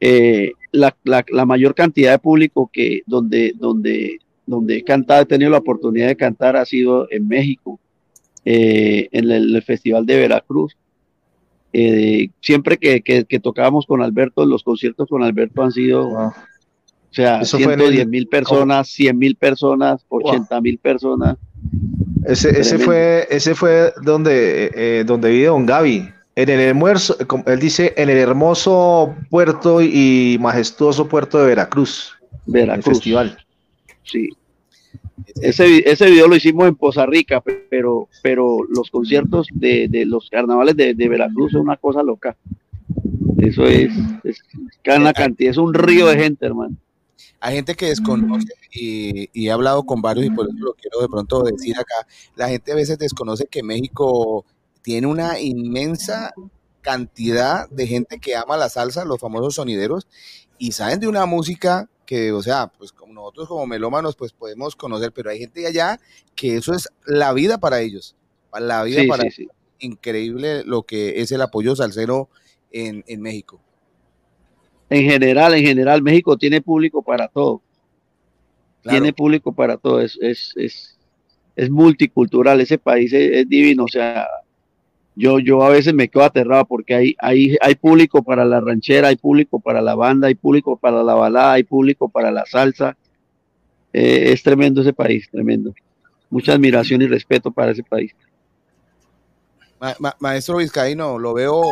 eh, la, la- la mayor cantidad de público que donde, donde, donde he cantado, he tenido la oportunidad de cantar, ha sido en México, eh, en el, el Festival de Veracruz. Eh, siempre que, que, que tocábamos con Alberto, los conciertos con Alberto han sido, o sea, Eso fue en el- 110 mil personas, 100 mil personas, 80 mil personas. Ese, ese fue, ese fue donde, eh, donde vive Don Gaby. En el almuerzo, él dice, en el hermoso puerto y majestuoso puerto de Veracruz. Veracruz. El festival. Sí. Ese, ese video lo hicimos en Poza Rica, pe- pero, pero los conciertos de, de los carnavales de, de Veracruz son una cosa loca. Eso es, es una cantidad, es un río de gente, hermano. Hay gente que desconoce y, y he hablado con varios y por eso lo quiero de pronto decir acá. La gente a veces desconoce que México tiene una inmensa cantidad de gente que ama la salsa, los famosos sonideros, y saben de una música que, o sea, pues como nosotros como melómanos pues podemos conocer, pero hay gente allá que eso es la vida para ellos, la vida Sí, para sí, sí. increíble lo que es el apoyo salsero en, en México. En general, en general, México tiene público para todo. Tiene público para todo. Es, es, es, es multicultural. Ese país es, es divino. O sea, yo, yo a veces me quedo aterrado porque hay, hay, hay público para la ranchera, hay público para la banda, hay público para la balada, hay público para la salsa. Eh, es tremendo ese país, tremendo. Mucha admiración y respeto para ese país. Ma- ma- maestro Vizcaíno, lo veo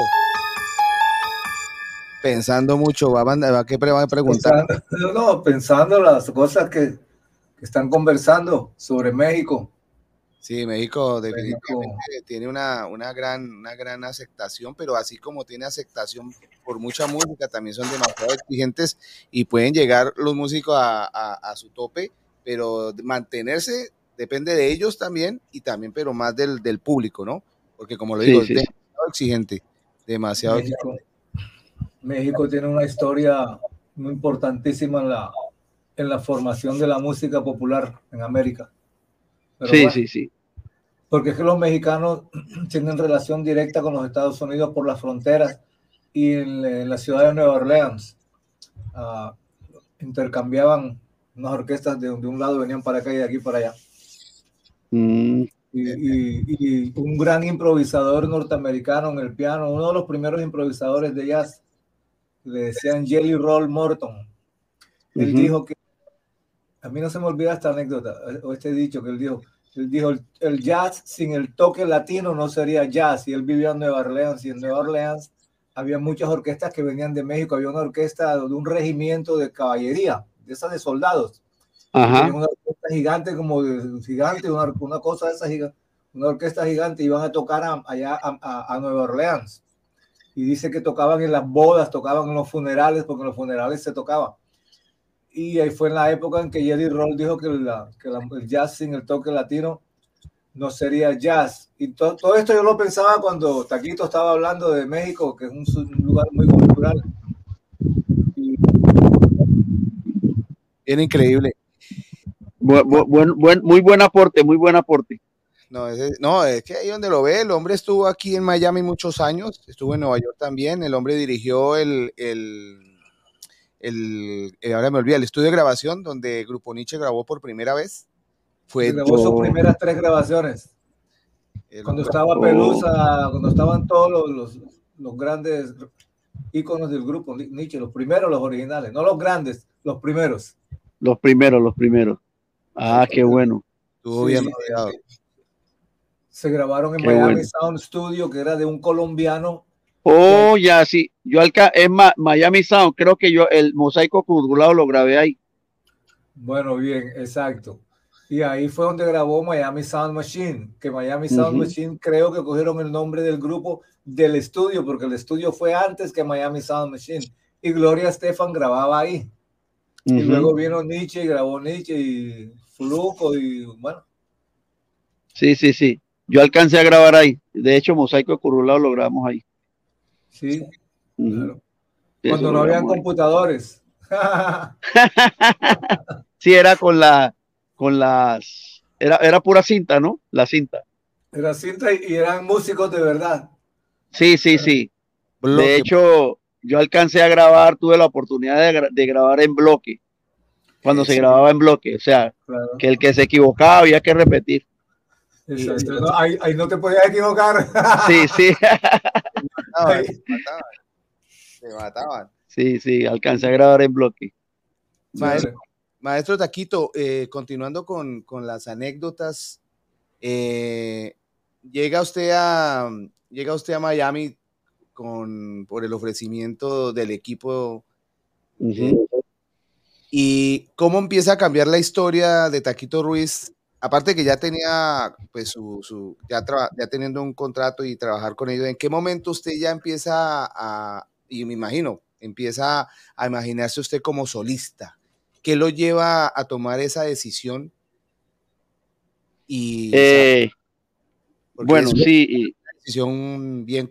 pensando mucho. Va a, mandar- va- ¿Qué pre- va a preguntar? Pensando- no, *laughs* no, pensando las cosas que, que están conversando sobre México. Sí, México definitivamente tiene una, una, gran, una gran aceptación, pero así como tiene aceptación por mucha música, también son demasiado exigentes y pueden llegar los músicos a, a- a su tope, pero mantenerse depende de ellos también y también, pero más del, del público, ¿no? Porque como lo digo, sí, es demasiado exigente, demasiado México, México tiene una historia muy importantísima en la, en la formación de la música popular en América. Pero sí, bueno, sí, sí. Porque es que los mexicanos *clears throat* tienen relación directa con los Estados Unidos por las fronteras y en, en la ciudad de Nueva Orleans ah, intercambiaban unas orquestas de, de un lado venían para acá y de aquí para allá. Mm, Y, y- y un gran improvisador norteamericano en el piano, uno de los primeros improvisadores de jazz, le decían Jelly Roll Morton. Él Ujú. dijo que, a mí no se me olvida esta anécdota, o este dicho que él dijo, él dijo, el, jazz sin el toque latino no sería jazz, y él vivía en Nueva Orleans, y en Nueva Orleans había muchas orquestas que venían de México, había una orquesta de un regimiento de caballería, de esas de soldados, Ajá. Una orquesta gigante, como de, gigante, una, una cosa de esa gigante, una orquesta gigante, iban a tocar a- allá a, a- a Nueva Orleans. Y dice que tocaban en las bodas, tocaban en los funerales, porque en los funerales se tocaba. Y ahí fue en la época en que Jerry Roll dijo que, la- que la- el jazz sin el toque latino no sería jazz. Y to- todo esto yo lo pensaba cuando Taquito estaba hablando de México, que es un, lugar muy cultural. Era increíble. Bu- bu- buen- buen- muy buen aporte, muy buen aporte. No, ese- no, es que ahí donde lo ve, el hombre estuvo aquí en Miami muchos años, estuvo en Nueva York también, el hombre dirigió el, el, el- eh, ahora me olvida, el estudio de grabación donde Grupo Nietzsche grabó por primera vez. Fue grabó sus primeras tres grabaciones. el Cuando estaba Pelusa, cuando estaban todos los, los, los grandes íconos del grupo Ni- Nietzsche, los primeros, los originales, no los grandes, los primeros. Los primeros, los primeros. Ah, qué bueno. Estuvo Sí, bien rodeado. Se grabaron en Qué Miami bueno. Sound Studio, que era de un colombiano. Oh, ya, sí. Yo alca es Miami Sound, creo que yo el mosaico curvulado lo grabé ahí. Bueno, bien, exacto. Y ahí fue donde grabó Miami Sound Machine, que Miami Sound. Machine creo que cogieron el nombre del grupo del estudio, porque el estudio fue antes que Miami Sound Machine. Y Gloria Estefan grababa ahí. Y luego vino Nietzsche y grabó Nietzsche y Fluco y bueno, Sí, sí, sí. Yo alcancé a grabar ahí. De hecho, mosaico curvulado lo grabamos ahí. Sí, claro. Cuando no habían computadores. *laughs* Sí, era con la, con las, era, era pura cinta, ¿no? La cinta. Era cinta y eran músicos de verdad. Sí, sí, sí. Bloque. De hecho, yo alcancé a grabar, tuve la oportunidad de, gra- de grabar en bloque, cuando se Sí. grababa en bloque, o sea, Claro. que el que se equivocaba había que repetir. Exacto. No, ahí, ahí no te podías equivocar. *laughs* Sí, sí, mataban, se mataban. Se mataban. sí, sí, alcancé a grabar en bloque. Maestro, maestro Taquito, eh, continuando con, con las anécdotas, eh, llega usted a llega usted a Miami con por el ofrecimiento del equipo y cómo empieza a cambiar la historia de Taquito Ruiz, aparte de que ya tenía pues su, su ya, traba- ya teniendo un contrato y trabajar con ellos, ¿en qué momento usted ya empieza a, y me imagino, empieza a imaginarse usted como solista? ¿Qué lo lleva a tomar esa decisión? Y Eh, bueno, es sí, una decisión bien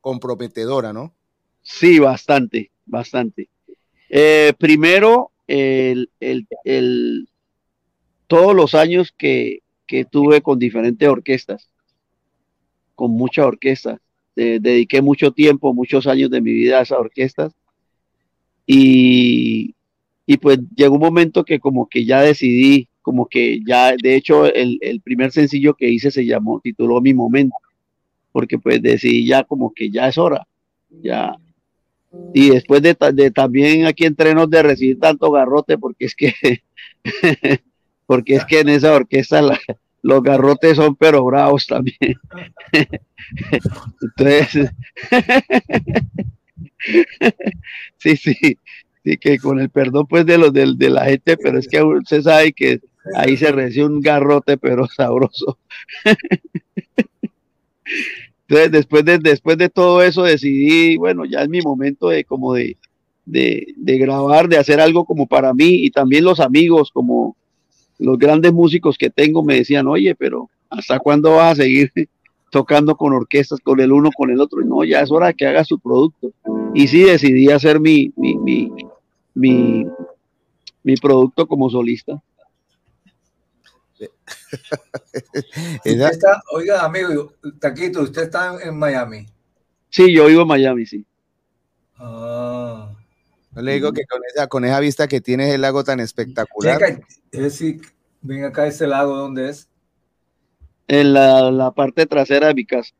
comprometedora, ¿no? sí, bastante, bastante. Eh, primero, el, el- el- todos los años que, que tuve con diferentes orquestas, con muchas orquestas, eh, dediqué mucho tiempo, muchos años de mi vida a esas orquestas y, y pues llegó un momento que como que ya decidí, como que ya, de hecho, el, el primer sencillo que hice se llamó, tituló Mi Momento, porque pues decidí ya como que ya es hora, ya. Y después de, de también aquí entrenos de recibir tanto garrote, porque es que, *laughs* porque es que en esa orquesta la- los garrotes son pero bravos también. *laughs* Entonces, *laughs* sí, sí, sí, que con el perdón pues de los de, de la gente, pero es que usted sabe que ahí se recibe un garrote pero *laughs* sabroso. Entonces, después de, después de todo eso decidí, bueno, ya es mi momento de como de, de, de grabar, de hacer algo como para mí y también los amigos, como los grandes músicos que tengo me decían, oye, pero ¿hasta cuándo vas a seguir *laughs* tocando con orquestas, con el uno, con el otro? Y no, ya es hora de que haga su producto. Y sí, decidí hacer mi, mi, mi, mi, mi producto como solista. *laughs* Está- oiga, amigo, Taquito, usted está en, en Miami. Sí, yo vivo en Miami, sí. Ah. No le digo que con esa, con esa vista que tienes el lago tan espectacular. Checa, es decir, ven acá ese lago, ¿dónde es? En la, la parte trasera de mi casa.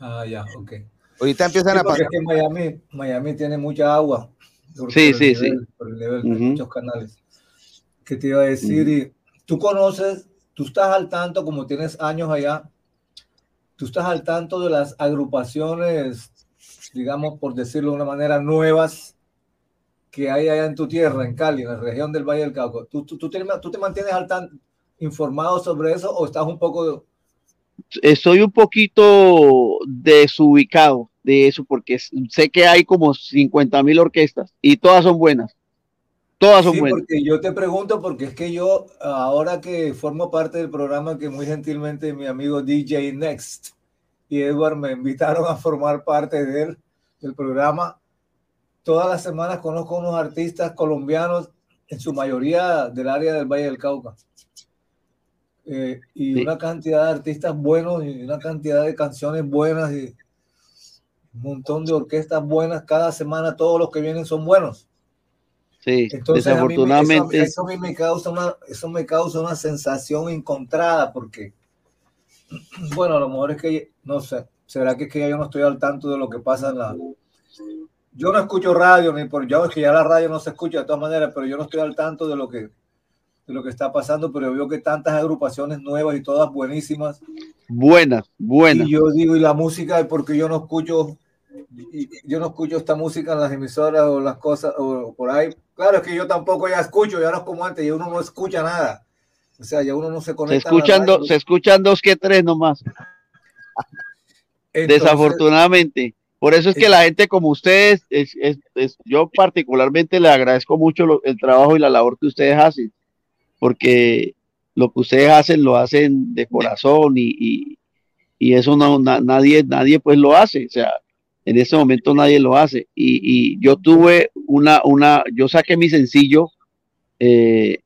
Ah, ya, ok. Ahorita empiezan Sí, a pasar. es que Miami, Miami tiene mucha agua. por- Sí, por sí, nivel, sí. Por el nivel de Ujú. muchos canales. ¿Qué te iba a decir? Y tú conoces, tú estás al tanto, como tienes años allá, tú estás al tanto de las agrupaciones, digamos, por decirlo de una manera, nuevas que hay allá en tu tierra, en Cali, en la región del Valle del Cauca. ¿Tú, tú, tú te, tú te mantienes al tanto, informado sobre eso o estás un poco... Estoy un poquito desubicado de eso porque sé que hay como 50 mil orquestas y todas son buenas. Todas son Sí, buenas. porque yo te pregunto, porque es que yo, ahora que formo parte del programa que muy gentilmente mi amigo DJ Next y Edward me invitaron a formar parte de él, del programa, todas las semanas conozco unos artistas colombianos, en su mayoría del área del Valle del Cauca. Eh, y Sí. una cantidad de artistas buenos y una cantidad de canciones buenas y un montón de orquestas buenas. Cada semana todos los que vienen son buenos. Sí, Entonces, a mí desafortunadamente. eso, eso a mí me causa una, eso me causa una sensación encontrada porque, *clears throat* bueno, a lo mejor es que, no sé, será que es que yo no estoy al tanto de lo que pasa en la, yo no escucho radio, ni por es que ya la radio no se escucha de todas maneras, pero yo no estoy al tanto de lo que de lo que está pasando, pero veo que tantas agrupaciones nuevas y todas buenísimas. Buenas, buenas. Y yo digo, y la música, porque yo no escucho, yo no escucho esta música en las emisoras o las cosas, o por ahí. Claro, es que yo tampoco ya escucho, ya no es como antes, ya uno no escucha nada. O sea, ya uno no se Se conecta. la escuchan, do- se escuchan dos que tres nomás, Entonces, desafortunadamente. Por eso es que la gente como ustedes, es, es- es- yo particularmente le agradezco mucho lo- el trabajo y la labor que ustedes hacen, porque lo que ustedes hacen lo hacen de corazón y, y- y eso no, na- nadie, nadie pues lo hace, o sea, en ese momento nadie lo hace. Y, y yo tuve una, una, yo saqué mi sencillo eh,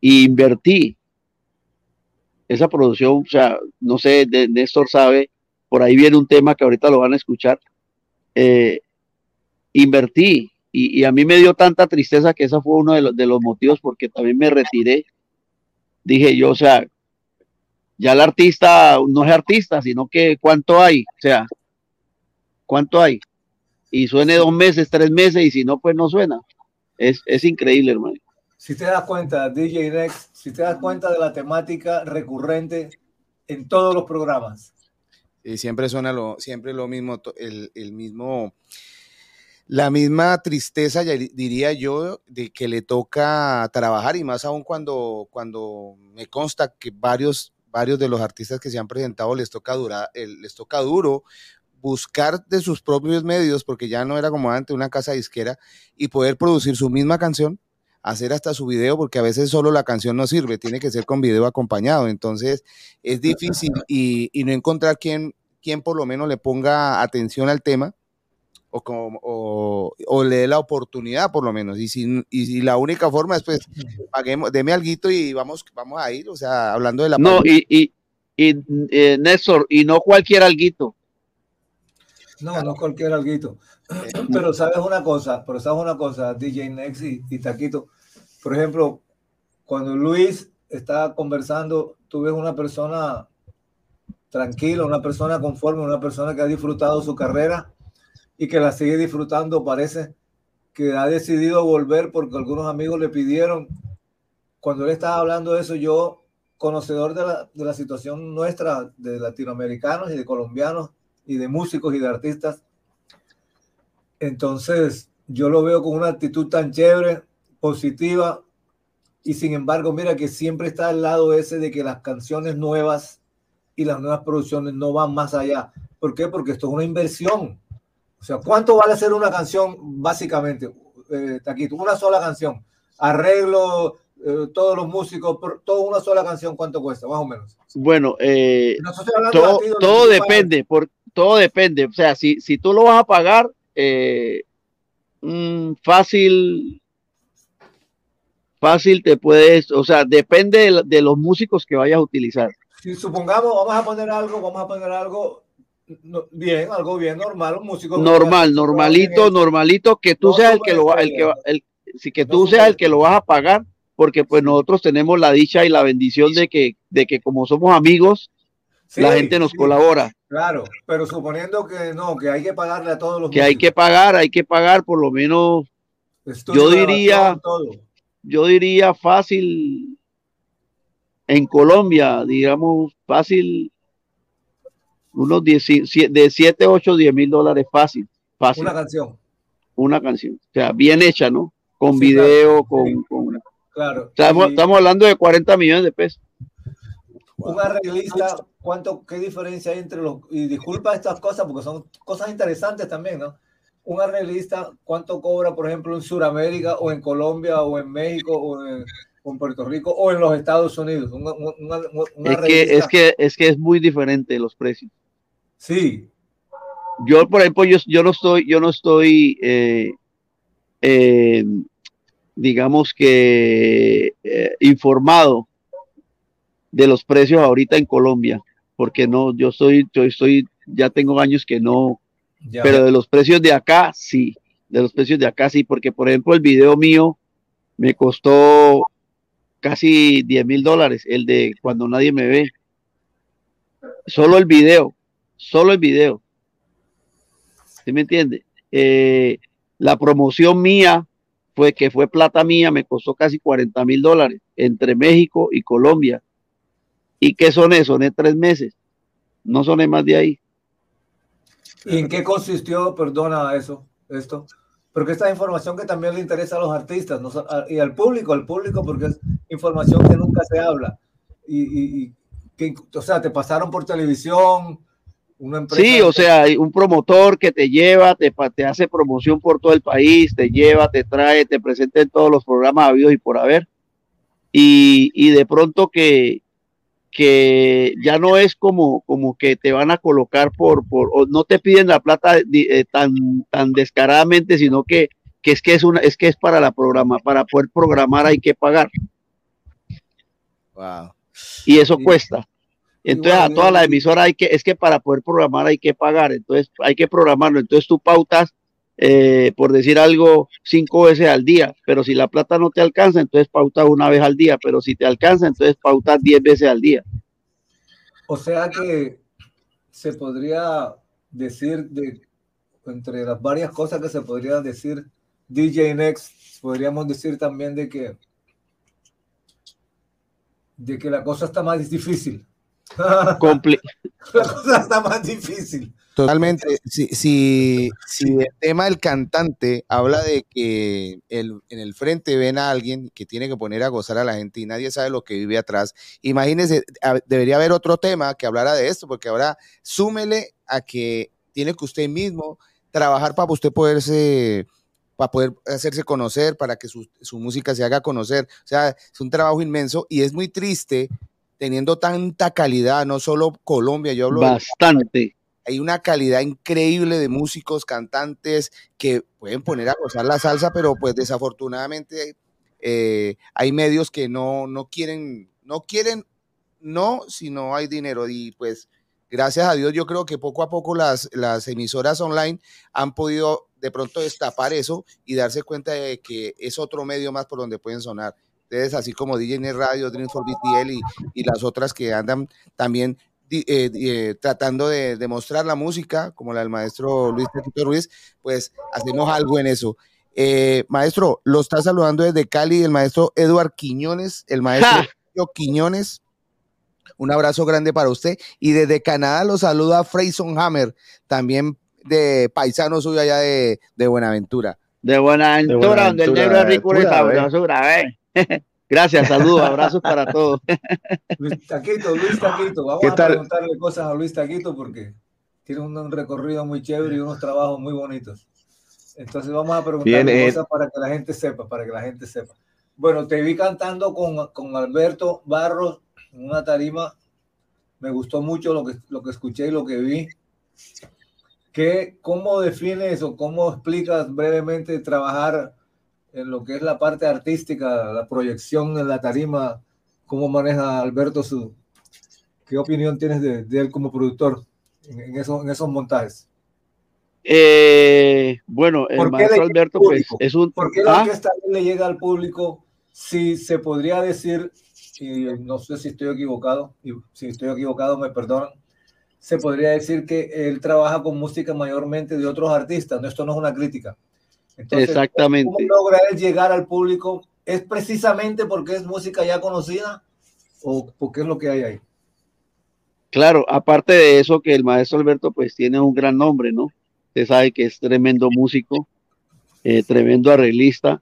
e invertí esa producción, o sea, no sé, de- Néstor sabe, por ahí viene un tema que ahorita lo van a escuchar. Eh, invertí y, a mí me dio tanta tristeza que ese fue uno de los, motivos porque también me retiré. Dije yo, o sea, ya el artista no es artista, sino que cuánto hay, o sea, cuánto hay. Y suene dos meses, tres meses y si no, pues no suena. Es, es increíble, hermano. si te das cuenta, DJ Next, si te das cuenta de la temática recurrente en todos los programas. Y siempre suena lo, siempre lo mismo, el, el mismo, la misma tristeza, diría yo, de que le toca trabajar y más aún cuando, cuando me consta que varios, varios de los artistas que se han presentado les toca, dura, les toca duro buscar de sus propios medios, porque ya no era como antes una casa disquera, y poder producir su misma canción, hacer hasta su video, porque a veces solo la canción no sirve, tiene que ser con video acompañado. Entonces es difícil *laughs* y, y no encontrar quien, quien por lo menos le ponga atención al tema o, como, o, o le dé la oportunidad por lo menos. Y si, y si la única forma es pues, *laughs* paguemos, deme alguito y vamos, vamos a ir, o sea, hablando de la No, pandemia. y, y, y eh, Néstor, y no cualquier alguito. No, no cualquier alguito. Pero sabes una cosa, pero sabes una cosa, DJ Next y, y Taquito. Por ejemplo, cuando Luis está conversando, tú ves una persona tranquila, una persona conforme, una persona que ha disfrutado su carrera y que la sigue disfrutando, parece que ha decidido volver porque algunos amigos le pidieron. Cuando él estaba hablando de eso, yo, conocedor de la, de la situación nuestra, de latinoamericanos y de colombianos y de músicos y de artistas, entonces yo lo veo con una actitud tan chévere, positiva, y sin embargo, mira que siempre está al lado ese de que las canciones nuevas y las nuevas producciones no van más allá. ¿Por qué? Porque esto es una inversión. O sea, ¿cuánto vale hacer una canción básicamente? Eh, Taquito, una sola canción. Arreglo, eh, todos los músicos, por- toda una sola canción, ¿cuánto cuesta? Más o menos. Bueno, eh, todo, todo depende, por, todo depende. O sea, si, si tú lo vas a pagar, eh, mm, fácil, fácil te puedes, o sea, depende de, de los músicos que vayas a utilizar. Si supongamos, vamos a poner algo, vamos a poner algo bien, algo bien normal, un músico Normal, normalito, normalito, que tú No seas el que lo el que el, si que tú seas el que lo vas a pagar, porque pues nosotros tenemos la dicha y la bendición de que, de que como somos amigos, la gente nos sí. colabora. Claro, pero suponiendo que no, que hay que pagarle a todos los que hay que pagar, hay que pagar por lo menos, Estudio, yo diría, todo. yo diría fácil en Colombia, digamos fácil, unos 10 sie- de 7, 8, 10 mil dólares fácil, fácil, una canción. una canción, o sea, bien hecha, ¿no? Con Sí, video, claro, con, con- Claro. estamos, Y estamos hablando de 40 millones de pesos. Un arreglista, ¿cuánto, qué diferencia hay entre los, y disculpa estas cosas porque son cosas interesantes también, ¿no? Un arreglista, ¿cuánto cobra, por ejemplo, en Sudamérica o en Colombia o en México o en, o en Puerto Rico o en los Estados Unidos? Un, un- un- un Es que, es que, es que es muy diferente los precios. Sí, Yo, por ejemplo, yo, yo no estoy, yo no estoy, eh, eh, digamos que eh, informado de los precios ahorita en Colombia, porque no, yo estoy, yo estoy, ya tengo años que no, ya. pero de los precios de acá sí, de los precios de acá sí, porque por ejemplo el video mío me costó casi 10 mil dólares, el de cuando nadie me ve. Solo el video, solo el video. ¿Sí me entiende? Eh, La promoción mía fue que fue plata mía, me costó casi 40 mil dólares entre México y Colombia. ¿Y qué son eso? Son tres meses. No son más de ahí. ¿Y en qué consistió, perdona, eso, esto? Porque esta es información que también le interesa a los artistas no, y al público, al público, porque es información que nunca se habla. Y, y, y que, o sea, te pasaron por televisión, una empresa. Sí, o sea, hay un promotor que te lleva, te, te hace promoción por todo el país, te lleva, te trae, te presenta en todos los programas habidos y por haber. Y, y de pronto que, que ya no es como, como que te van a colocar por, por o no te piden la plata eh, tan, tan descaradamente, sino que, que, es que es una, es que es para la programa, para poder programar hay que pagar. Wow. Y eso cuesta. Entonces a toda la emisora hay que, es que para poder programar hay que pagar, entonces hay que programarlo. Entonces tú pautas, eh, por decir algo, cinco veces al día, pero si la plata no te alcanza, entonces pautas una vez al día, pero si te alcanza, entonces pautas diez veces al día. O sea que se podría decir de entre las varias cosas que se podrían decir DJ Next, podríamos decir también de que de que la cosa está más difícil. Compli *laughs* la cosa está más difícil. Totalmente. Si, si, si, el tema del cantante habla de que el, en el frente ven a alguien que tiene que poner a gozar a la gente y nadie sabe lo que vive atrás, imagínese, debería haber otro tema que hablara de esto, porque ahora súmele a que tiene que usted mismo trabajar para usted poderse para poder hacerse conocer, para que su, su, música se haga conocer. O sea, es un trabajo inmenso y es muy triste teniendo tanta calidad, no solo Colombia, yo hablo bastante. De, hay una calidad increíble de músicos, cantantes que pueden poner a gozar la salsa, pero pues desafortunadamente eh, hay medios que no, no quieren, no quieren, no si no hay dinero y pues gracias a Dios yo creo que poco a poco las, las emisoras online han podido de pronto destapar eso y darse cuenta de que es otro medio más por donde pueden sonar. Ustedes, así como DJ Radio, Dream for BTL y, y, las otras que andan también eh, eh, tratando de demostrar la música, como la del maestro Luis Petito Ruiz, pues hacemos algo en eso. Eh, maestro, lo está saludando desde Cali el maestro Eduard Quiñones, el maestro Quiñones. Un abrazo grande para usted. Y desde Canadá lo saluda Freyson Hammer, también de paisano suyo allá de, de Buenaventura. De Buenaventura, de Buenaventura donde el negro es rico y ¿eh? *laughs* Gracias, saludos, abrazos para todos. Luis Taquito, Luis Taquito, vamos a preguntarle cosas a Luis Taquito porque tiene un, un, recorrido muy chévere y unos trabajos muy bonitos. Entonces vamos a preguntarle Bien, cosas eh. para que la gente sepa, para que la gente sepa. Bueno, te vi cantando con, con Alberto Barros en una tarima. Me gustó mucho lo que, lo que escuché y lo que vi. ¿Qué, ¿Cómo defines o cómo explicas brevemente trabajar en lo que es la parte artística, la proyección en la tarima? ¿Cómo maneja Alberto su... ¿Qué opinión tienes de, de él como productor en, en, eso, en esos montajes? Eh, bueno, el maestro Alberto pues, es un... ¿Por qué la orquesta ¿Ah? le llega al público si se podría decir, y no sé si estoy equivocado, y si estoy equivocado me perdonan, se podría decir que él trabaja con música mayormente de otros artistas, no, esto no es una crítica. Entonces, Exactamente. ¿Cómo logra él llegar al público? ¿Es precisamente porque es música ya conocida o porque es lo que hay ahí? Claro, aparte de eso que el maestro Alberto pues tiene un gran nombre, ¿no? Usted sabe que es tremendo músico, eh, tremendo arreglista,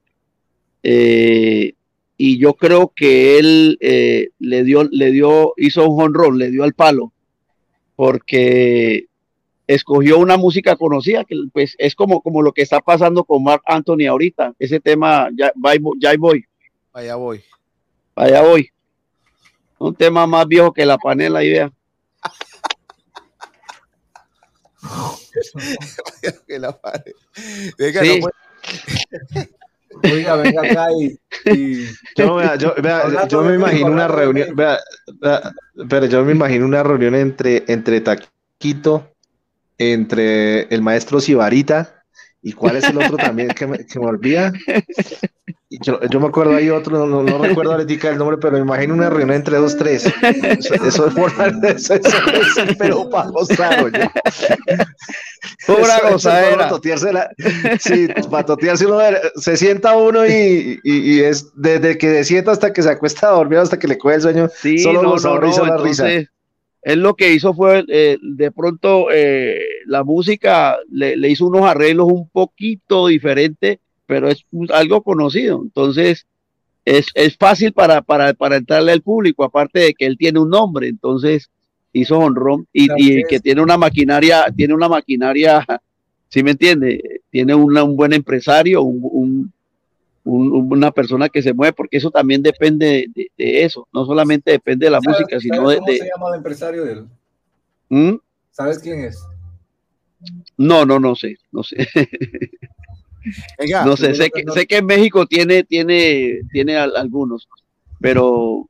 eh, y yo creo que él eh, le dio, le dio, hizo un honrón, le dio al palo, porque escogió una música conocida, que pues es como, como lo que está pasando con Mark Anthony ahorita, ese tema, ya, ya voy. Allá voy. Allá voy. Un tema más viejo que la panela, idea. *laughs* que la. Venga, sí. no *laughs* Oiga, venga acá y. y... Yo, vea, yo, vea, yo me imagino una reunión. Vea, vea, pero yo me imagino una reunión entre, entre Taquito, entre el maestro Sibarita y cuál es el otro también que me, que me olvida. Yo, yo me acuerdo, hay otro, no, no recuerdo ahorita el nombre, pero me imagino una reunión entre dos, tres. Eso, eso es por eso, eso, es pero para gozar, oye. Pura gozadera. para sí, para totearse uno, se sienta uno y, y, y es desde que se sienta hasta que se acuesta a dormir, hasta que le coge el sueño, Sí, solo no, la risa. Él lo que hizo fue, eh, de pronto, eh, la música le, le hizo unos arreglos un poquito diferentes, pero es algo conocido. Entonces, es, es fácil para, para, para entrarle al público, aparte de que él tiene un nombre, entonces hizo honrón y, y que tiene una maquinaria, tiene una maquinaria, *laughs* ¿sí me entiende? Tiene una- un buen empresario, un, un- un- una persona que se mueve, porque eso también depende de, de eso, no solamente depende de la ¿Sabes- música, sino sabes de... ¿Cómo de- se llama el empresario de él? ¿Mm? ¿Sabes quién es? No, no, no sé, no sé. *laughs* Venga, no sé, sé que sé que en México tiene, tiene, tiene al- algunos, pero,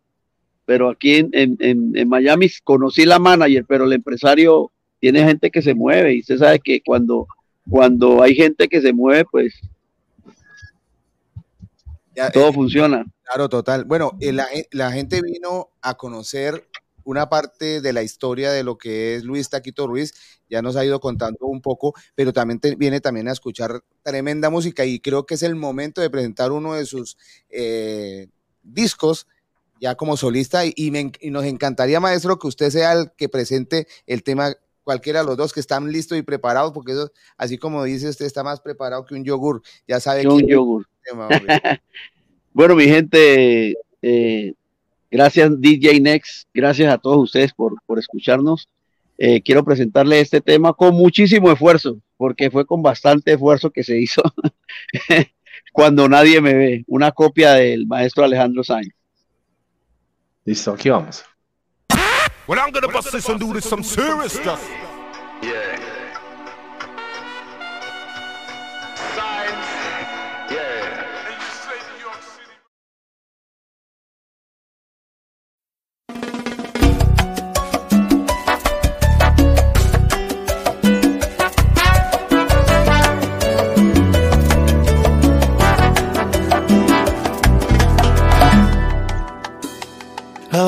pero aquí en, en, en- en Miami conocí la manager, pero el empresario tiene gente que se mueve y usted sabe que cuando, cuando hay gente que se mueve, pues ya, todo eh, funciona. Claro, total. Bueno, eh, la, gen- la gente vino a conocer una parte de la historia de lo que es Luis Taquito Ruiz, ya nos ha ido contando un poco, pero también te- viene también a escuchar tremenda música y creo que es el momento de presentar uno de sus eh, discos ya como solista y, y me y nos encantaría, maestro, que usted sea el que presente el tema, cualquiera de los dos que están listos y preparados, porque eso, así como dice usted, está más preparado que un yogur, ya sabe Que un yogur. Tema. *laughs* Bueno, mi gente, eh, gracias DJ Next, gracias a todos ustedes por, por escucharnos. Eh, quiero presentarle este tema con muchísimo esfuerzo, porque fue con bastante esfuerzo que se hizo *laughs* cuando nadie me ve, una copia del maestro Alejandro Sáenz. Listo, aquí vamos. Well, I'm gonna bust this and do this some serious stuff. Yeah.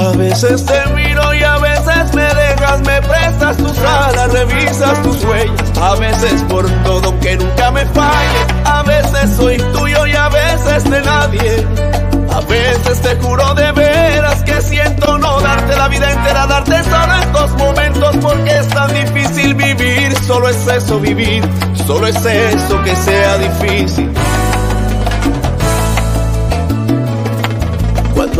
A veces te miro y a veces me dejas, me prestas tus alas, revisas tus huellas. A veces por todo que nunca me falles, a veces soy tuyo y a veces de nadie. A veces te juro de veras que siento no darte la vida entera, darte solo estos momentos porque es tan difícil vivir. Solo es eso vivir, solo es eso que sea difícil.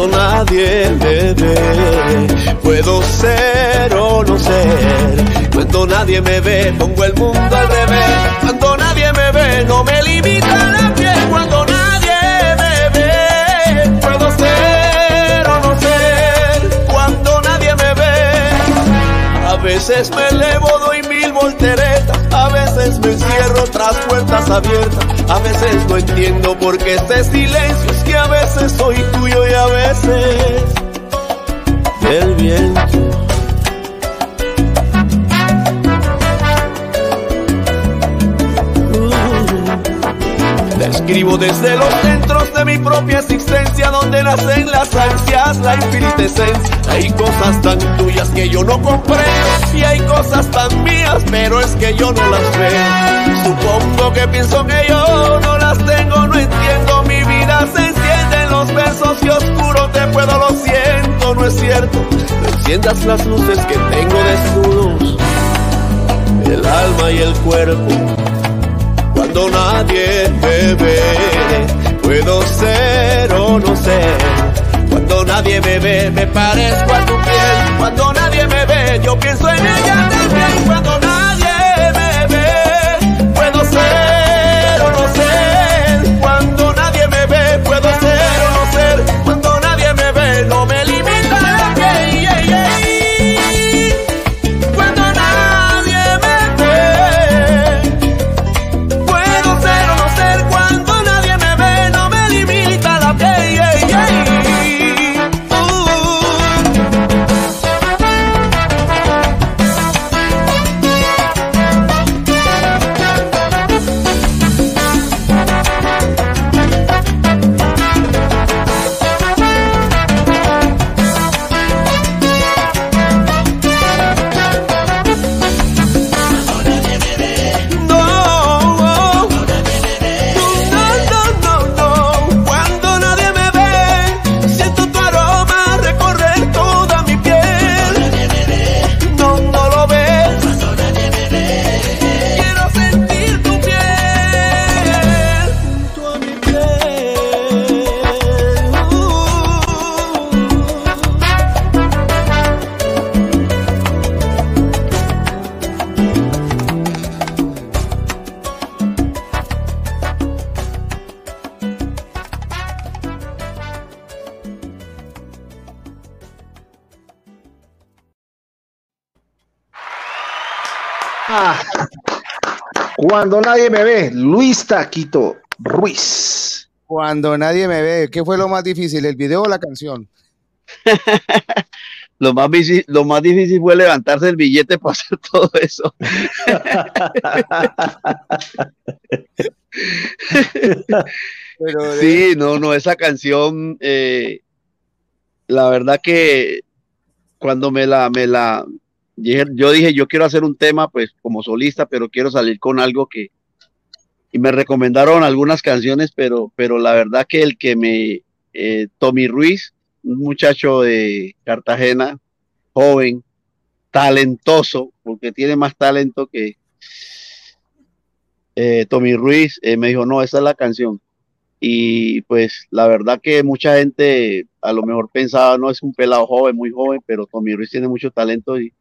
Cuando nadie me ve, puedo ser o no ser. Cuando nadie me ve, pongo el mundo al revés. Cuando nadie me ve, no me limita la piel. Cuando nadie me ve, puedo ser o no ser. Cuando nadie me ve, a veces me elevo, doy mil volteretas. A veces me encierro tras puertas abiertas. A veces no entiendo por qué este silencio. Es que a veces soy tuyo y a veces del viento. Te escribo desde los centros de mi propia existencia, donde nacen las ansias, la infinita. Hay cosas tan tuyas que yo no comprendo, y hay cosas tan mías, pero es que yo no las veo. Supongo que pienso que yo no las tengo, no entiendo. Mi vida se enciende en los versos que oscuro te puedo, lo siento, no es cierto. No enciendas las luces que tengo desnudos, el alma y el cuerpo cuando nadie me ve. Puedo ser o no ser. Cuando nadie me ve, me parezco a tu piel. Cuando nadie me ve, yo pienso en ella también. Cuando nadie me ve, puedo ser o no ser. Cuando nadie me ve, Luis Taquito Ruiz. Cuando nadie me ve, ¿qué fue lo más difícil, el video o la canción? *laughs* Lo más, difícil, lo más difícil fue levantarse el billete para hacer *laughs* todo eso. *laughs* sí, no, no, esa canción, eh, la verdad que cuando me la, me la, yo dije, yo quiero hacer un tema, pues, como solista, pero quiero salir con algo que, y me recomendaron algunas canciones, pero, pero la verdad que el que me, eh, Tommy Ruiz, un muchacho de Cartagena, joven, talentoso, porque tiene más talento que eh, Tommy Ruiz, eh, me dijo, no, esa es la canción. Y pues la verdad que mucha gente a lo mejor pensaba, no, es un pelado joven, muy joven, pero Tommy Ruiz tiene mucho talento y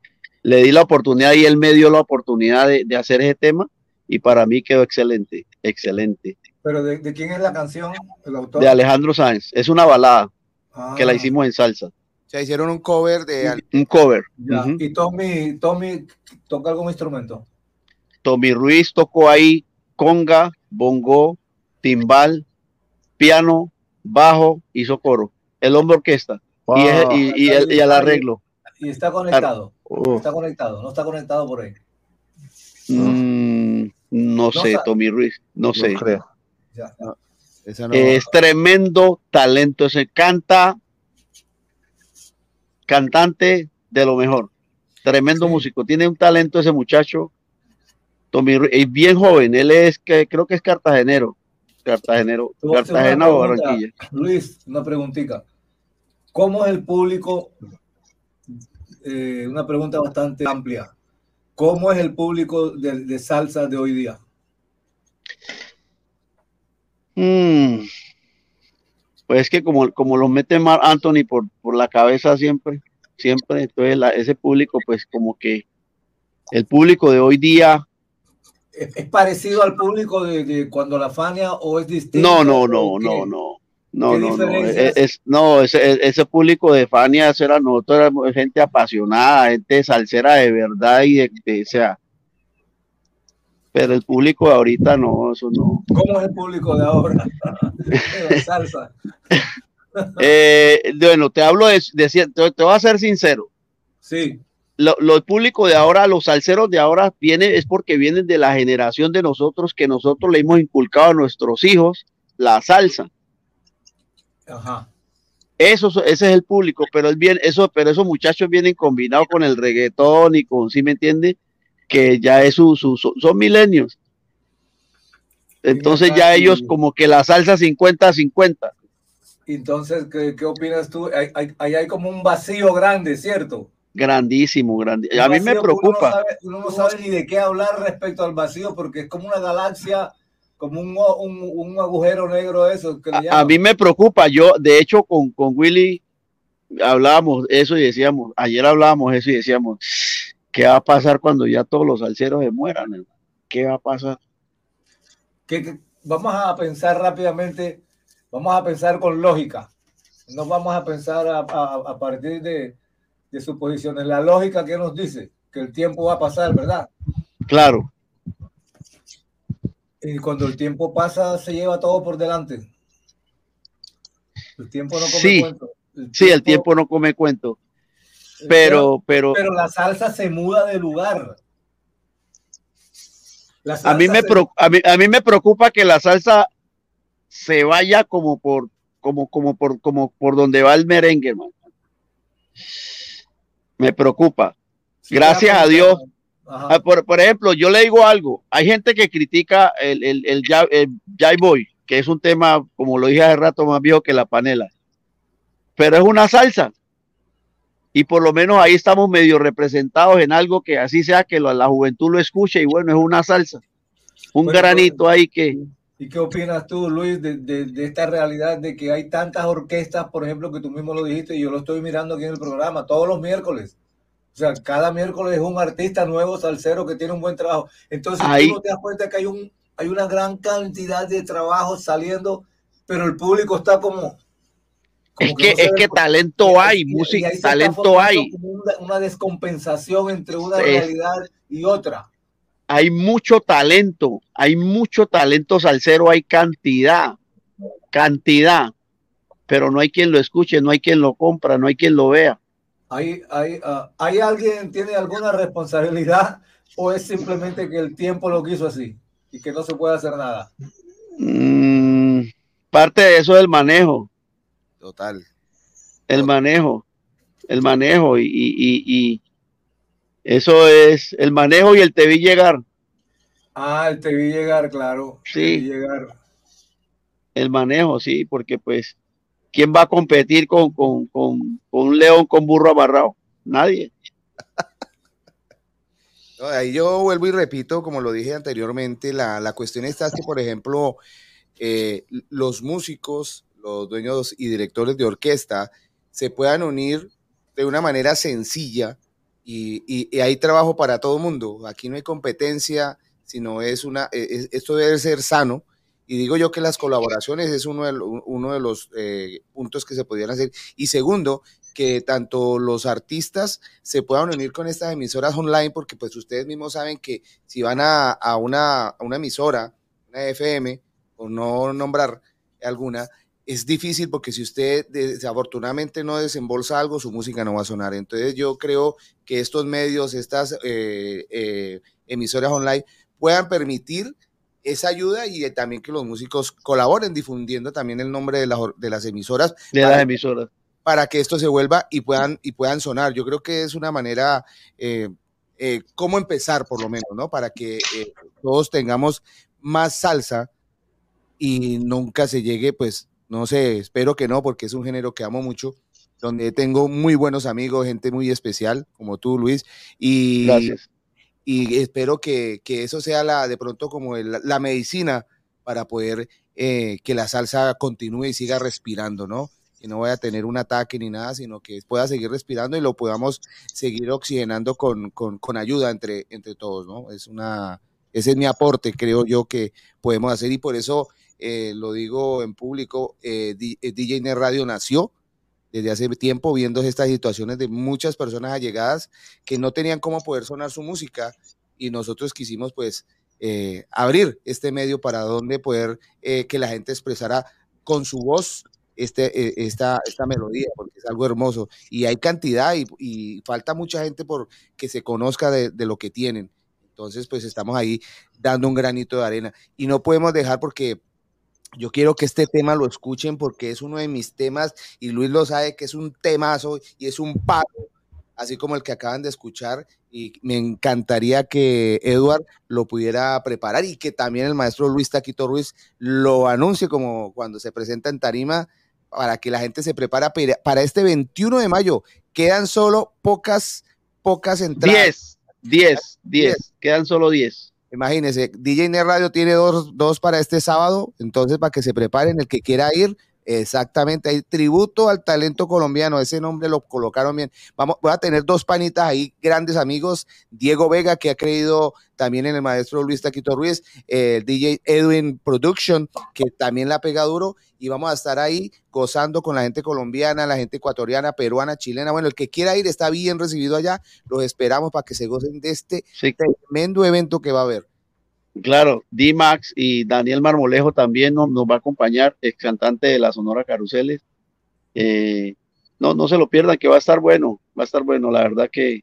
le di la oportunidad y él me dio la oportunidad de, de hacer ese tema y para mí quedó excelente, excelente. ¿Pero de, de quién es la canción, el autor? De Alejandro Sáenz, es una balada que la Ah. hicimos en salsa, O sea, hicieron un cover de... un cover. Ya. Y Tommy, Tommy toca algún instrumento. Tommy Ruiz tocó ahí conga, bongo, timbal, piano, bajo, hizo coro. El hombre orquesta y, es- y, y el, y el arreglo. Y está conectado. Está conectado, no está conectado por ahí. Mm, no No sé, sabe. Tommy Ruiz, no sé. creo. Ya. Esa no- Es tremendo talento, ese canta, cantante de lo mejor, tremendo músico, tiene un talento ese muchacho, Tommy Ruiz, es bien joven, él es que creo que es cartagenero, cartagenero, Cartagena o Barranquilla. Luis, una preguntita. ¿Cómo es el público? Eh, una pregunta bastante amplia. ¿Cómo es el público de, de salsa de hoy día? Mm. Pues es que como, como lo mete Mar Anthony por, por la cabeza siempre, siempre, entonces la- ese público, pues como que el público de hoy día, ¿Es, es parecido al público de, de cuando la Fania o es distinto? no, no, no, ¿O no, no, no, ¿Qué no, no, diferencias? es, es- no, ese, e, ese público de Fania, era nosotros éramos gente apasionada, gente salsera de verdad y de, de- o sea, pero el público de ahorita no, eso no. ¿Cómo es el público de ahora? *laughs* de la salsa. *laughs* Eh, bueno, te hablo de, de te, te voy a ser sincero. Sí. Lo, lo- público de ahora, los salseros de ahora, viene, es porque vienen de la generación de nosotros que nosotros le hemos inculcado a nuestros hijos la salsa. Ajá. Eso, ese es el público, pero es bien, eso, pero esos muchachos vienen combinados con el reggaetón y con, ¿sí me entiende? Que ya es su, su- son milenios. Entonces ya ellos como que la salsa 50-50. Entonces, ¿qué, qué opinas tú? Hay, hay, ahí hay como un vacío grande, ¿cierto? Grandísimo, grande. A mí me que Uno no, preocupa. sabe, uno no sabe ni de qué hablar respecto al vacío, porque es como una galaxia, como un, un, un agujero negro eso. Que A llaman. mí me preocupa. Yo, de hecho, con, con Willy hablábamos eso y decíamos, ayer hablábamos eso y decíamos, ¿qué va a pasar cuando ya todos los salseros se mueran? hermano? ¿Qué va a pasar? que, que- vamos a pensar rápidamente, vamos a pensar con lógica. No vamos a pensar a, a- a partir de, de suposiciones. La lógica que nos dice que el tiempo va a pasar, ¿verdad? Claro, Y cuando el tiempo pasa, se lleva todo por delante. El tiempo no come sí, cuento. El sí, el tiempo no come cuento. Pero, pero, pero la salsa se muda de lugar. A mí me se- preocupa, a mí, a mí me preocupa que la salsa se vaya como por, como, como por, como por donde va el merengue, hermano. Me preocupa. Gracias a Dios. Ah, Por, por ejemplo, yo le digo algo. Hay gente que critica el, el, el, ya- el Jai Boy, que es un tema, como lo dije hace rato, más viejo que la panela. Pero es una salsa. Y por lo menos ahí estamos medio representados en algo que así sea que lo- la juventud lo escuche y bueno, es una salsa. Un Bueno, granito ahí que... ¿Y qué opinas tú, Luis, de, de- de esta realidad de que hay tantas orquestas, por ejemplo, que tú mismo lo dijiste y yo lo estoy mirando aquí en el programa, todos los miércoles? O sea, cada miércoles es un artista nuevo, salsero, que tiene un buen trabajo. Entonces, Ahí- tú no te das cuenta que hay, un, hay una gran cantidad de trabajos saliendo, pero el público está como... Es que, no es que talento y- hay, música, talento hay. Una, una descompensación entre una Es- realidad y otra. hay mucho talento, hay mucho talento salsero, hay cantidad, cantidad, pero no hay quien lo escuche, no hay quien lo compra, no hay quien lo vea. ¿Hay, hay, ¿Hay alguien tiene alguna responsabilidad o es simplemente que el tiempo lo quiso así y que no se puede hacer nada? Mm, parte de eso es el manejo, Total. el manejo, el manejo y, y- y- y eso es el manejo y el te vi llegar, Ah, el te vi llegar, claro. Sí. Te vi llegar. el manejo, sí, porque pues, ¿quién va a competir con, con, con, un león con burro amarrado? Nadie. *laughs* Ahí yo vuelvo y repito, como lo dije anteriormente, la, la cuestión está que, por ejemplo, eh, los músicos, los dueños y directores de orquesta, se puedan unir de una manera sencilla y, y- hay trabajo para todo el mundo. Aquí no hay competencia, sino es una, eh, es- esto debe ser sano. Y digo yo que las colaboraciones es uno de, uno de los eh, puntos que se podrían hacer. Y segundo, que tanto los artistas se puedan unir con estas emisoras online, porque pues ustedes mismos saben que si van a, a una, a una emisora, una FM, o no nombrar alguna, es difícil porque si usted desafortunadamente no desembolsa algo, su música no va a sonar. Entonces yo creo que estos medios, estas eh, eh, emisoras online puedan permitir esa ayuda y eh, también que los músicos colaboren difundiendo también el nombre de, las de las emisoras De para- las emisoras. para que esto se vuelva y puedan, y puedan sonar. Yo creo que es una manera, eh, eh, cómo empezar por lo menos, ¿no? Para que eh, todos tengamos más salsa y nunca se llegue, pues, no sé, espero que no, porque es un género que amo mucho, donde tengo muy buenos amigos, gente muy especial, como tú, Luis, y, Gracias. Y espero que, que eso sea la, de pronto como el- la medicina para poder eh, que la salsa continúe y siga respirando, ¿no? Que no vaya a tener un ataque ni nada, sino que pueda seguir respirando y lo podamos seguir oxigenando con, con, con ayuda entre, entre todos, ¿no? Es una, ese es mi aporte, creo yo, que podemos hacer y por eso eh, lo digo en público, eh, D- eh, DJ Net Radio nació desde hace tiempo viendo estas situaciones de muchas personas allegadas que no tenían cómo poder sonar su música y nosotros quisimos pues eh, abrir este medio para donde poder eh, que la gente expresara con su voz este, eh, esta, esta melodía, porque es algo hermoso. Y hay cantidad y, falta mucha gente por que se conozca de, de lo que tienen. Entonces, pues estamos ahí dando un granito de arena. Y no podemos dejar porque yo quiero que este tema lo escuchen porque es uno de mis temas y Luis lo sabe que es un temazo y es un palo, así como el que acaban de escuchar. Y me encantaría que Edward lo pudiera preparar y que también el maestro Luis Taquito Ruiz lo anuncie como cuando se presenta en Tarima para que la gente se prepara para, para este 21 de mayo. Quedan solo pocas, pocas entradas. 10, 10, 10. Quedan solo 10. Imagínense, DJ Net Radio tiene dos, dos para este sábado, entonces para que se preparen el que quiera ir. Exactamente, hay tributo al talento colombiano, ese nombre lo colocaron bien. Vamos, voy a tener dos panitas ahí, grandes amigos, Diego Vega, que ha creído también en el maestro Luis Taquito Ruiz, el DJ Edwin Production, que también la pega duro, y vamos a estar ahí gozando con la gente colombiana, la gente ecuatoriana, peruana, chilena. Bueno, el que quiera ir está bien recibido allá, los esperamos para que se gocen de este tremendo evento que va a haber. Claro, D-Max y Daniel Marmolejo también nos, nos va a acompañar, ex cantante de la Sonora Caruseles. Eh, no, no se lo pierdan, que va a estar bueno, va a estar bueno, la verdad que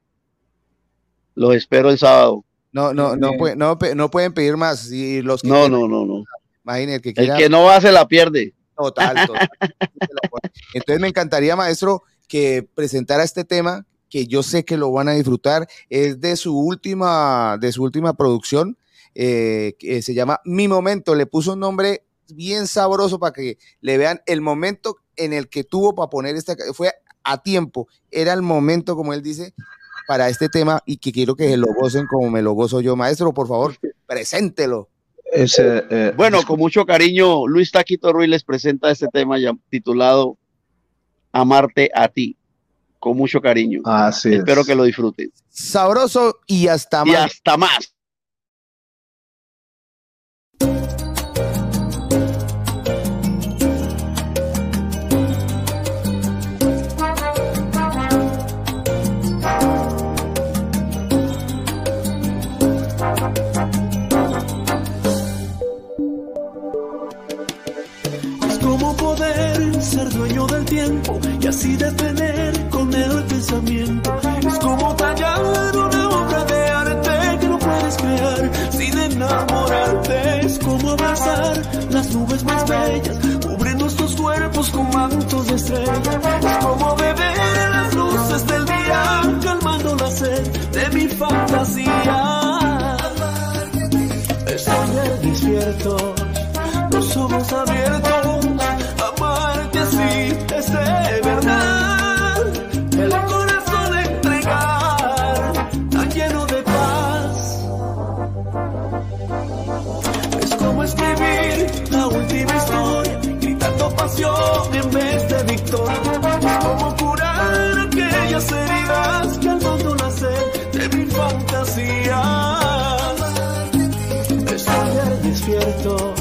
los espero el sábado. No, no, no, puede- no, no pueden pedir más. Y los que No, quieran- no, no, no. Imaginen el que El quiera. que no va se la pierde. Total, total. *laughs* Entonces me encantaría, maestro, que presentara este tema que yo sé que lo van a disfrutar. Es de su última, de su última producción, eh, que se llama Mi Momento. Le puso un nombre bien sabroso para que le vean el momento en el que tuvo para poner esta. Fue a tiempo. Era el momento, como él dice, para este tema y que quiero que se lo gocen como me lo gozo yo. Maestro, por favor, preséntelo. eh, Bueno, con mucho cariño, Luis Taquito Ruiz les presenta este tema ya titulado Amarte a ti. Con mucho cariño. Así Espero es. que lo disfruten. Sabroso y hasta Y más. hasta más. Y así detener con el pensamiento. Es como tallar una obra de arte que no puedes crear sin enamorarte. Es como abrazar las nubes más bellas, cubrir nuestros cuerpos con mantos de estrellas. Es como beber las luces del día, calmando la sed de mi fantasía. Estoy despierto, los ojos abiertos, pasión en vez de victoria. Es como curar aquellas heridas que al mundo sed de mi fantasía. Estoy despierto,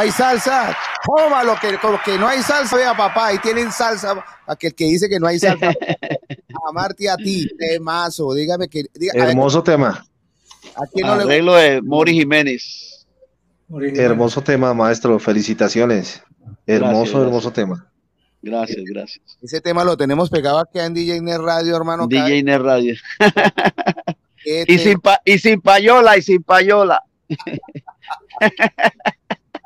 hay salsa, lo que, como que no hay salsa, vea papá, ahí tienen salsa, aquel que dice que no hay salsa. *laughs* Amarte a ti, temazo, dígame que... diga- a ver, Hermoso tema. ¿A quién no le Arreglo de Mori Jiménez. Hermoso tema, maestro. Felicitaciones. Hermoso, Gracias, hermoso tema. Gracias, gracias. Ese tema lo tenemos pegado aquí en DJ Net Radio, hermano. DJ Net Radio. ¿Qué *laughs* Y tema? sin, pa- y sin payola, y sin payola. *laughs*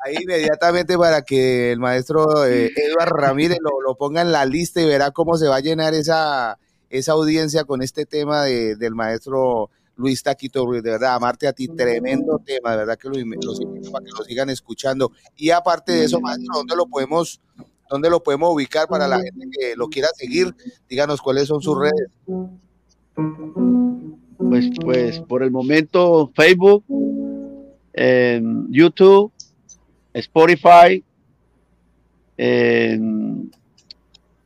Ahí inmediatamente para que el maestro eh, Eduard Ramírez lo, lo ponga en la lista y verá cómo se va a llenar esa, esa audiencia con este tema de- del maestro Luis Taquito Ruiz. De verdad, amarte a ti, tremendo tema. De verdad que lo los invito para que lo sigan escuchando. Y aparte de eso, maestro, ¿dónde lo podemos, dónde lo podemos ubicar para la gente que lo quiera seguir? Díganos cuáles son sus redes. Pues, pues por el momento Facebook, en YouTube, Spotify.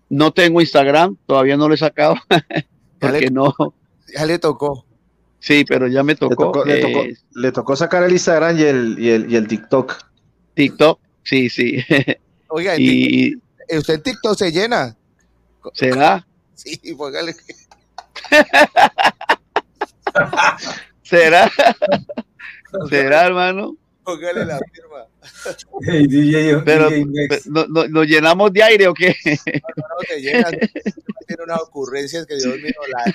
no tengo Instagram, todavía no lo he sacado. *laughs* porque no. Ya le tocó. Sí, pero ya me Le tocó. le tocó- eh, le tocó sacar el Instagram y el, y el, y el TikTok. TikTok, sí, sí. *laughs* Oiga, y TikTok- usted en TikTok se llena. será, Sí, póngale. *laughs* será, será, hermano. Póngale la firma. Hey, DJ, Pero, DJ Next. ¿no- no- ¿Nos llenamos de aire o qué? No, no, te llenas. Tiene unas ocurrencias que Dios mío, la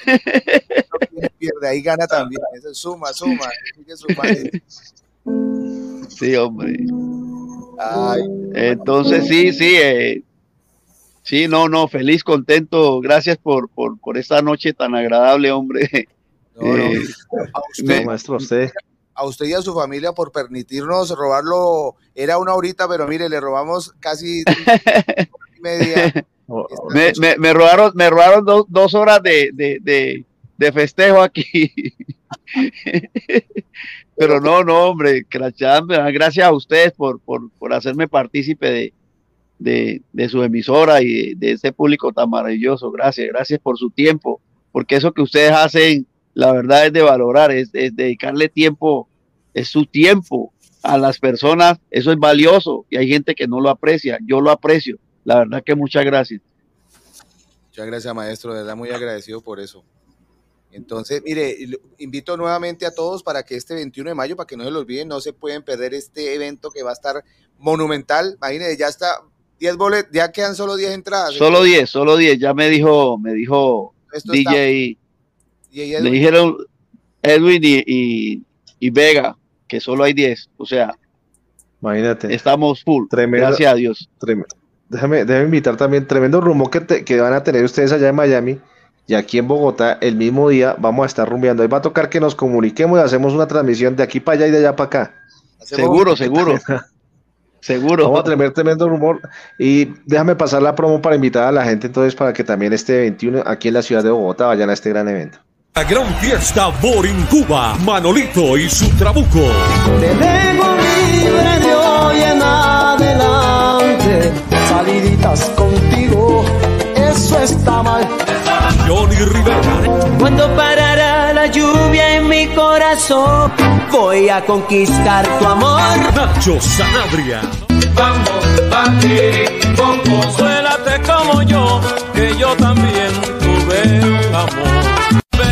no pierde, ahí gana también. Eso es suma, suma, sigue sumando. Sí, hombre. Ay, Entonces, sí, sí. eh, sí, no, no, feliz, contento. Gracias por, por, por esta noche tan agradable, hombre. no, no. Eh, A usted, me- maestro, usted. A usted y a su familia por permitirnos robarlo. Era una horita, pero mire, le robamos casi *laughs* media. Oh, me, me, me robaron, me robaron dos, dos horas de, de, de, de festejo aquí. *laughs* Pero no, no, hombre, gracias a ustedes por, por, por hacerme partícipe de, de, de su emisora y de, de ese público tan maravilloso. Gracias, gracias por su tiempo, porque eso que ustedes hacen, la verdad es de valorar, es, es dedicarle tiempo, es su tiempo a las personas, eso es valioso y hay gente que no lo aprecia, yo lo aprecio. La verdad que muchas gracias. Muchas gracias, maestro, de verdad muy agradecido por eso. Entonces, mire, invito nuevamente a todos para que este 21 de mayo, para que no se lo olviden, no se pueden perder este evento que va a estar monumental. Imagínense, ya está 10 boletos, ya quedan solo 10 entradas. Solo 10, solo 10, ya me dijo, me dijo Esto DJ, Y le Edwin, dijeron Edwin y, y, y Vega que solo hay 10, o sea, Imagínate. estamos full, Tremendo. gracias a Dios. Déjame, déjame invitar también, tremendo rumor que, te- que van a tener ustedes allá en Miami y aquí en Bogotá el mismo día vamos a estar rumbeando. Ahí va a tocar que nos comuniquemos y hacemos una transmisión de aquí para allá y de allá para acá. Seguro, *laughs* seguro, seguro. Vamos a tener tremendo rumor y déjame pasar la promo para invitar a la gente entonces para que también este 21 aquí en la ciudad de Bogotá vayan a este gran evento. La gran fiesta Boring Cuba, Manolito y su trabuco. Te dejo libre de hoy en adelante. Saliditas contigo, eso está mal. Johnny Rivera, Cuando parará la lluvia en mi corazón, voy a conquistar tu amor. Nacho Sanabria, Vamos, vale, bongo, suélate como yo, que yo también.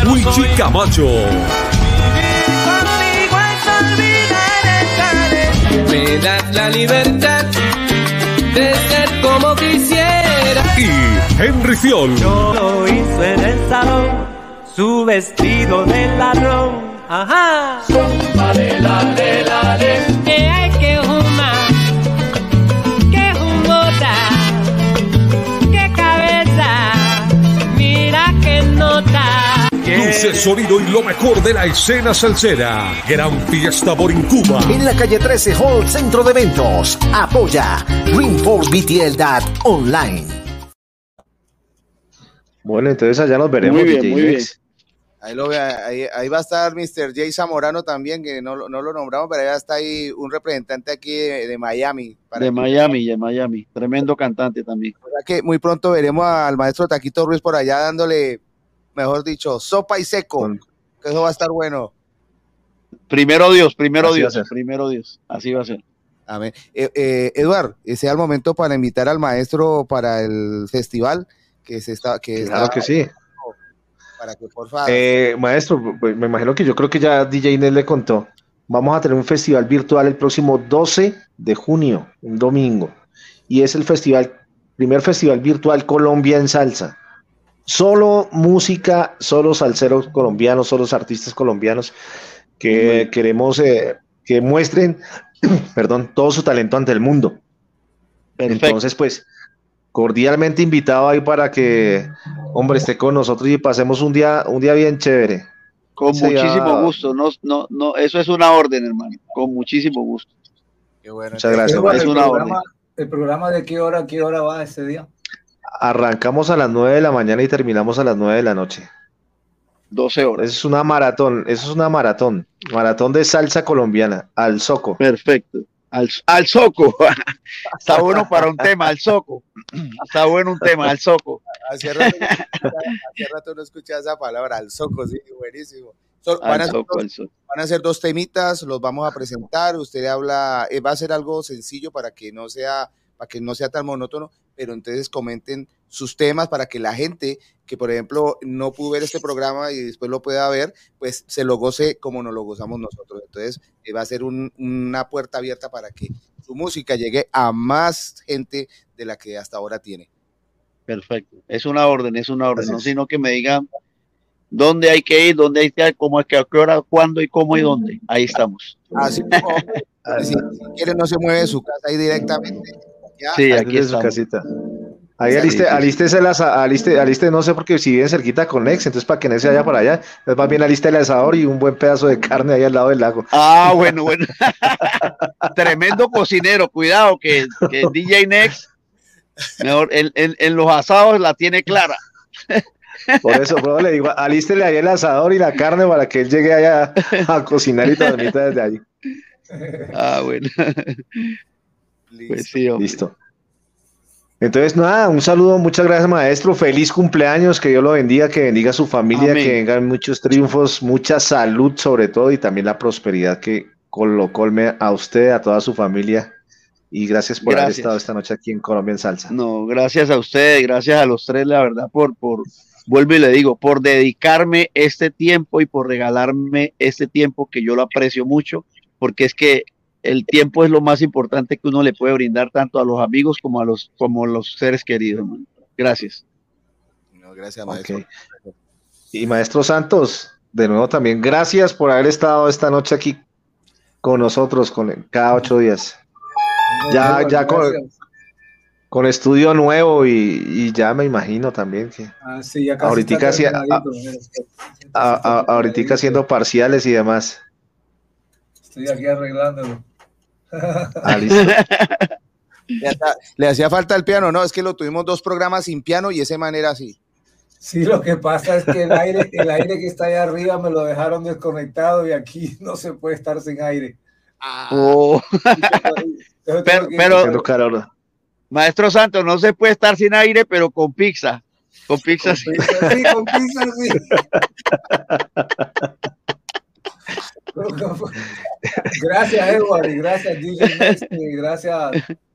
Soy Camacho, Me das la libertad de ser como quisiera. y Henry Fiol. Lo hizo en el salón, su vestido de ladrón. Ajá. Lale, lale, lale. Que hay que fumar, que Luces, sonido y lo mejor de la escena salsera. Gran fiesta Boring Cuba. En la calle 13 Hall Centro de Eventos. Apoya BTL Online. Bueno, entonces allá nos veremos. Muy bien, DJ muy Next. ahí, lo ve, ahí, ahí va a estar Mr. Jay Zamorano también, que no, lo- no lo nombramos, pero ya está ahí un representante aquí de, de Miami. para De que- Miami, de Miami, tremendo cantante también. O sea que muy pronto veremos al maestro Taquito Ruiz por allá dándole, mejor dicho, sopa y seco, que eso va a estar bueno. Primero Dios, primero Así Dios, primero Dios, así va a ser. Amén. Eh, eh, Eduard, eh, sea el momento para invitar al maestro para el festival que se está, que Claro está- que sí. para que por favor. Eh, maestro, pues, me imagino que yo creo que ya DJ Inés le contó. Vamos a tener un festival virtual el próximo 12 de junio, un domingo. Y es el festival, primer festival virtual Colombia en salsa. Solo música, solo salseros colombianos, solo artistas colombianos que queremos eh, que muestren, *clears throat* perdón, todo su talento ante el mundo. Perfecto. Entonces, pues, cordialmente invitado ahí para que, hombre, esté con nosotros y pasemos un día, un día bien chévere. Con Sí, muchísimo gusto, no, no, no, eso es una orden, hermano, con muchísimo gusto. Qué bueno. Muchas gracias. Es el, una programa, el programa de qué hora, qué hora va ese día? Arrancamos a las 9 de la mañana y terminamos a las 9 de la noche. 12 horas. Eso es una maratón, eso es una maratón, maratón de salsa colombiana, al soco. Perfecto. Al, al soco. *laughs* Está bueno para un tema, al soco. Está bueno un tema, al soco. Hace rato, hace rato no escuchaba esa palabra, al soco, sí, buenísimo. So- van, a soco, dos, van a ser dos temitas, los vamos a presentar. Usted habla, eh, va a ser algo sencillo para que no sea, para que no sea tan monótono, pero entonces comenten sus temas para que la gente que, por ejemplo, no pudo ver este programa y después lo pueda ver, pues se lo goce como nos lo gozamos nosotros. Entonces, eh, va a ser un- una puerta abierta para que su música llegue a más gente de la que hasta ahora tiene. Perfecto. Es una orden, es una orden, no sino que me digan dónde hay que ir, dónde hay que ir, cómo es que, a qué hora, cuándo y cómo y dónde. Ahí estamos. Así como, si, si quiere, no se mueve de su casa ahí directamente. Ya, Sí, aquí Desde su casita. Ahí aliste, las, aliste, aliste, no sé, porque si viven cerquita con Nex, entonces para que Nex se vaya para allá, entonces más bien aliste el asador y un buen pedazo de carne ahí al lado del lago. Ah, bueno, bueno. *laughs* Tremendo cocinero, cuidado, que, que DJ Next, mejor, en, en- en los asados la tiene clara. Por eso, bro, le digo, alístele ahí el asador y la carne para que él llegue allá a cocinar y transmita desde allí. Ah, bueno. Pues sí. Listo. Entonces, nada, un saludo, muchas gracias, maestro. Feliz cumpleaños, que Dios lo bendiga, que bendiga a su familia, Amén. que vengan muchos triunfos, mucha salud, sobre todo, y también la prosperidad que lo colme a usted, a toda su familia. Y gracias por haber estado esta noche aquí en Colombia en Salsa. No, gracias a ustedes, gracias a los tres, la verdad, por, por, vuelvo y le digo, por dedicarme este tiempo y por regalarme este tiempo que yo lo aprecio mucho, porque es que el tiempo es lo más importante que uno le puede brindar tanto a los amigos como a los, como a los seres queridos. hermano. Gracias. No, gracias, maestro. Y maestro Santos, de nuevo también, gracias por haber estado esta noche aquí con nosotros con, cada ocho días. Ya, Bueno, ya con, con estudio nuevo y, y ya me imagino también que Ah, sí, ya casi ahorita hacia- a- a- ahorita haciendo parciales y demás. Estoy aquí arreglándolo. Ah, listo. *laughs* Le hacía, le hacía falta el piano, no, es que lo tuvimos dos programas sin piano y ese manera así. Sí, lo que pasa es que el aire, el aire que está allá arriba me lo dejaron desconectado y aquí no se puede estar sin aire. Oh, Entonces pero, maestro Santos, no se puede estar sin aire, pero con pizza. Con pizza sí. Sí, con pizza, sí. *laughs* *laughs* Gracias, Edward, y gracias, DJ Next, y gracias,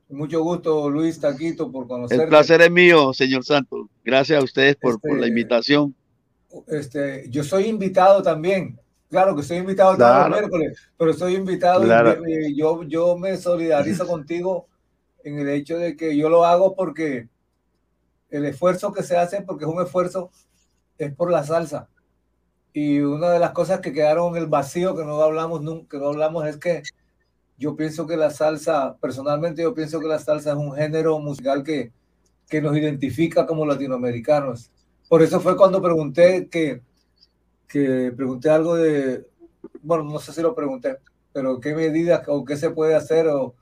mucho gusto, Luis Taquito, por conocerte. El placer es mío, señor Santos. Gracias a ustedes por, por la Este, invitación. Este, yo soy invitado también. Claro que soy invitado todos Claro. los miércoles, pero soy invitado Claro. y yo, yo me solidarizo *laughs* contigo en el hecho de que yo lo hago porque el esfuerzo que se hace, porque es un esfuerzo, es por la salsa. Y una de las cosas que quedaron en el vacío que no hablamos nunca, no hablamos es que yo pienso que la salsa, personalmente yo pienso que la salsa es un género musical que, que nos identifica como latinoamericanos. Por eso fue cuando pregunté que, que pregunté algo de, bueno, no sé si lo pregunté, pero qué medidas o qué se puede hacer o,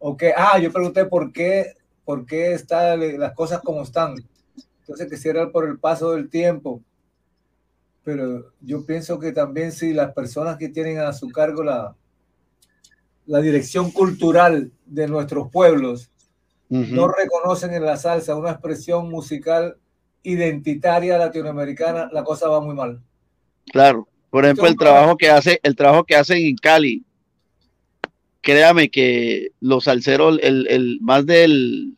o qué, ah, yo pregunté por qué, por qué están las cosas como están. Entonces, que si era por el paso del tiempo. Pero yo pienso que también si las personas que tienen a su cargo la, la dirección cultural de nuestros pueblos no reconocen en la salsa una expresión musical identitaria latinoamericana, la cosa va muy mal. Claro. Por ejemplo, el trabajo que hace, el trabajo que hacen en Cali. Créame que los salseros, el, el más del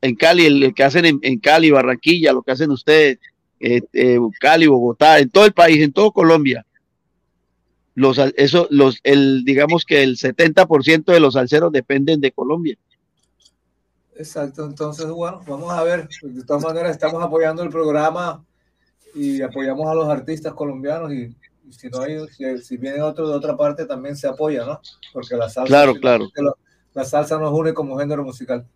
en Cali, el, el que hacen en, en Cali, Barranquilla, lo que hacen ustedes, eh, Cali, Bogotá, en todo el país, en todo Colombia. Los, eso, los, el, digamos que el 70% de los salseros dependen de Colombia. Exacto, entonces, bueno, vamos a ver. De todas maneras, estamos apoyando el programa y apoyamos a los artistas colombianos y, y si no hay, si, si viene otro de otra parte, también se apoya, ¿no? Porque la salsa, Claro, claro. la salsa nos une como género musical.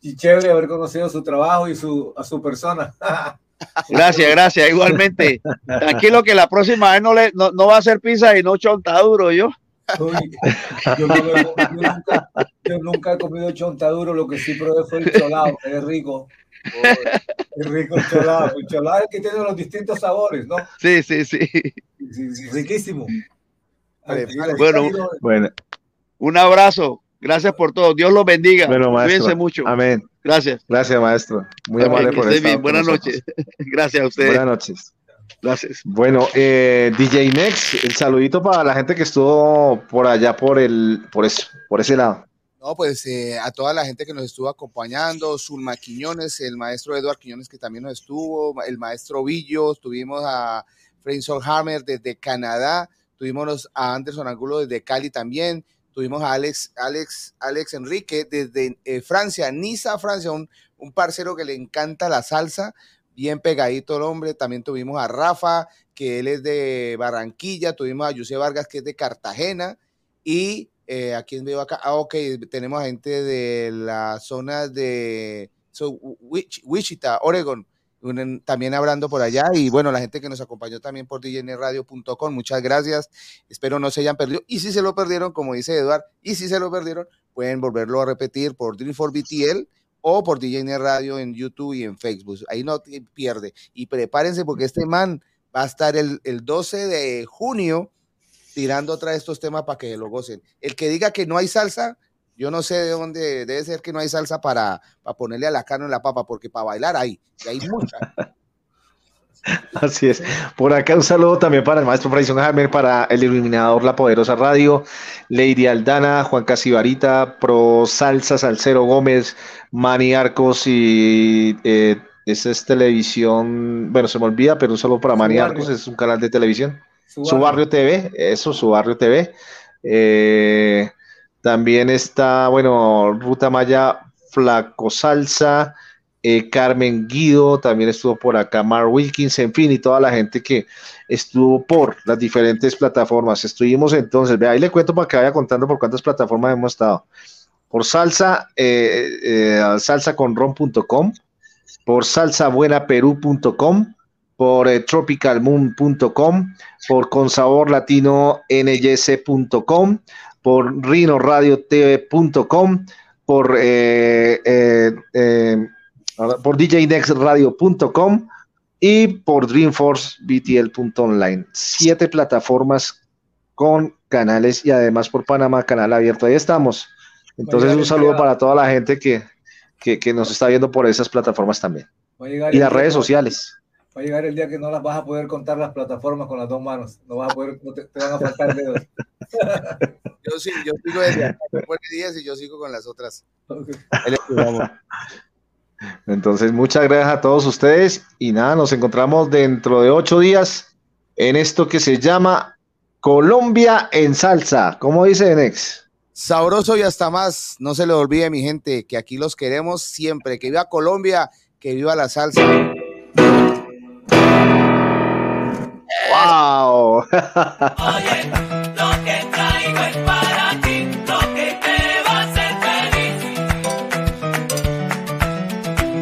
Y chévere haber conocido su trabajo y su, a su persona. *laughs* Gracias, gracias, igualmente. Tranquilo que la próxima vez no, le, no, no va a ser pizza y no chontaduro yo. Uy, yo, no yo nunca, yo nunca he comido chontaduro, lo que sí probé fue el cholado, que es rico. Es rico el cholado. El cholado es que tiene los distintos sabores, ¿no? Sí, sí, sí. Sí, sí, riquísimo. Bueno, Bueno, un abrazo. Gracias por todo. Dios los bendiga. bueno, maestro. Cuídense mucho. Amén. Gracias. Gracias, maestro. Muy amable que por estar bien. Buenas noches. *laughs* Gracias a ustedes. Buenas noches. Gracias. Bueno, eh, DJ Next, el saludito para la gente que estuvo por allá por el, por eso, por ese lado. No, pues eh, a toda la gente que nos estuvo acompañando, Zulma Quiñones, el maestro Eduard Quiñones que también nos estuvo, el maestro Villo, tuvimos a Fraser Hammer desde Canadá, tuvimos a Anderson Angulo desde Cali también, tuvimos a Alex, Alex, Alex Enrique desde eh, Francia, Niza, Francia, un, un parcero que le encanta la salsa, bien pegadito el hombre. También tuvimos a Rafa, que él es de Barranquilla, tuvimos a José Vargas, que es de Cartagena, y eh, a quién veo acá, ah, ok, tenemos gente de la zona de so, Wich- Wichita, Oregon, también hablando por allá, y bueno, la gente que nos acompañó también por djnradio.com, muchas gracias, espero no se hayan perdido, y si se lo perdieron, como dice Eduard, y si se lo perdieron, pueden volverlo a repetir por Dream for BTL o por DJN Radio en YouTube y en Facebook. Ahí no te pierde. Y prepárense porque este man va a estar el, el 12 de junio tirando otra de estos temas para que lo gocen. El que diga que no hay salsa, yo no sé de dónde debe ser que no hay salsa para, para ponerle a la carne en la papa, porque para bailar hay, y hay mucha. *laughs* Así es. Por acá un saludo también para el maestro Frayson Hammer, para el iluminador La Poderosa Radio, Lady Aldana, Juan Casibarita, Pro Salsa, Salcero Gómez, Manny Arcos y eh, esa es televisión, bueno, se me olvida, pero un saludo para Su barrio. Arcos, es un canal de televisión. Su Su barrio. barrio TV, eso, su barrio TV. Eh, también está, bueno, Ruta Maya Flaco Salsa, eh, Carmen Guido, también estuvo por acá, Mar Wilkins, en fin, y toda la gente que estuvo por las diferentes plataformas. Estuvimos entonces, vea, ahí le cuento para que vaya contando por cuántas plataformas hemos estado. Por salsa, eh, eh, salsaconron.com, por salsabuenaperú.com, por eh, tropicalmoon.com, por consaborlatino.nyc.com, por rinoradiotv.com, por, eh, eh, eh, por djnextradio.com y por dreamforcebtl.online. Siete plataformas con canales y además por Panamá Canal Abierto. Ahí estamos. Entonces un saludo para toda la gente que, que, que nos está viendo por esas plataformas también. Y las día redes sociales. Va a llegar el día que no las vas a poder contar las plataformas con las dos manos. No vas a poder, no te, te van a faltar dedos. *laughs* Yo sí, yo sigo desde 10 y yo sigo con las otras. Entonces, muchas gracias a todos ustedes y nada, nos encontramos dentro de ocho días en esto que se llama Colombia en salsa. ¿Cómo dice Nex? Sabroso y hasta más. No se le olvide, mi gente, que aquí los queremos siempre. Que viva Colombia, que viva la salsa. ¡Wow!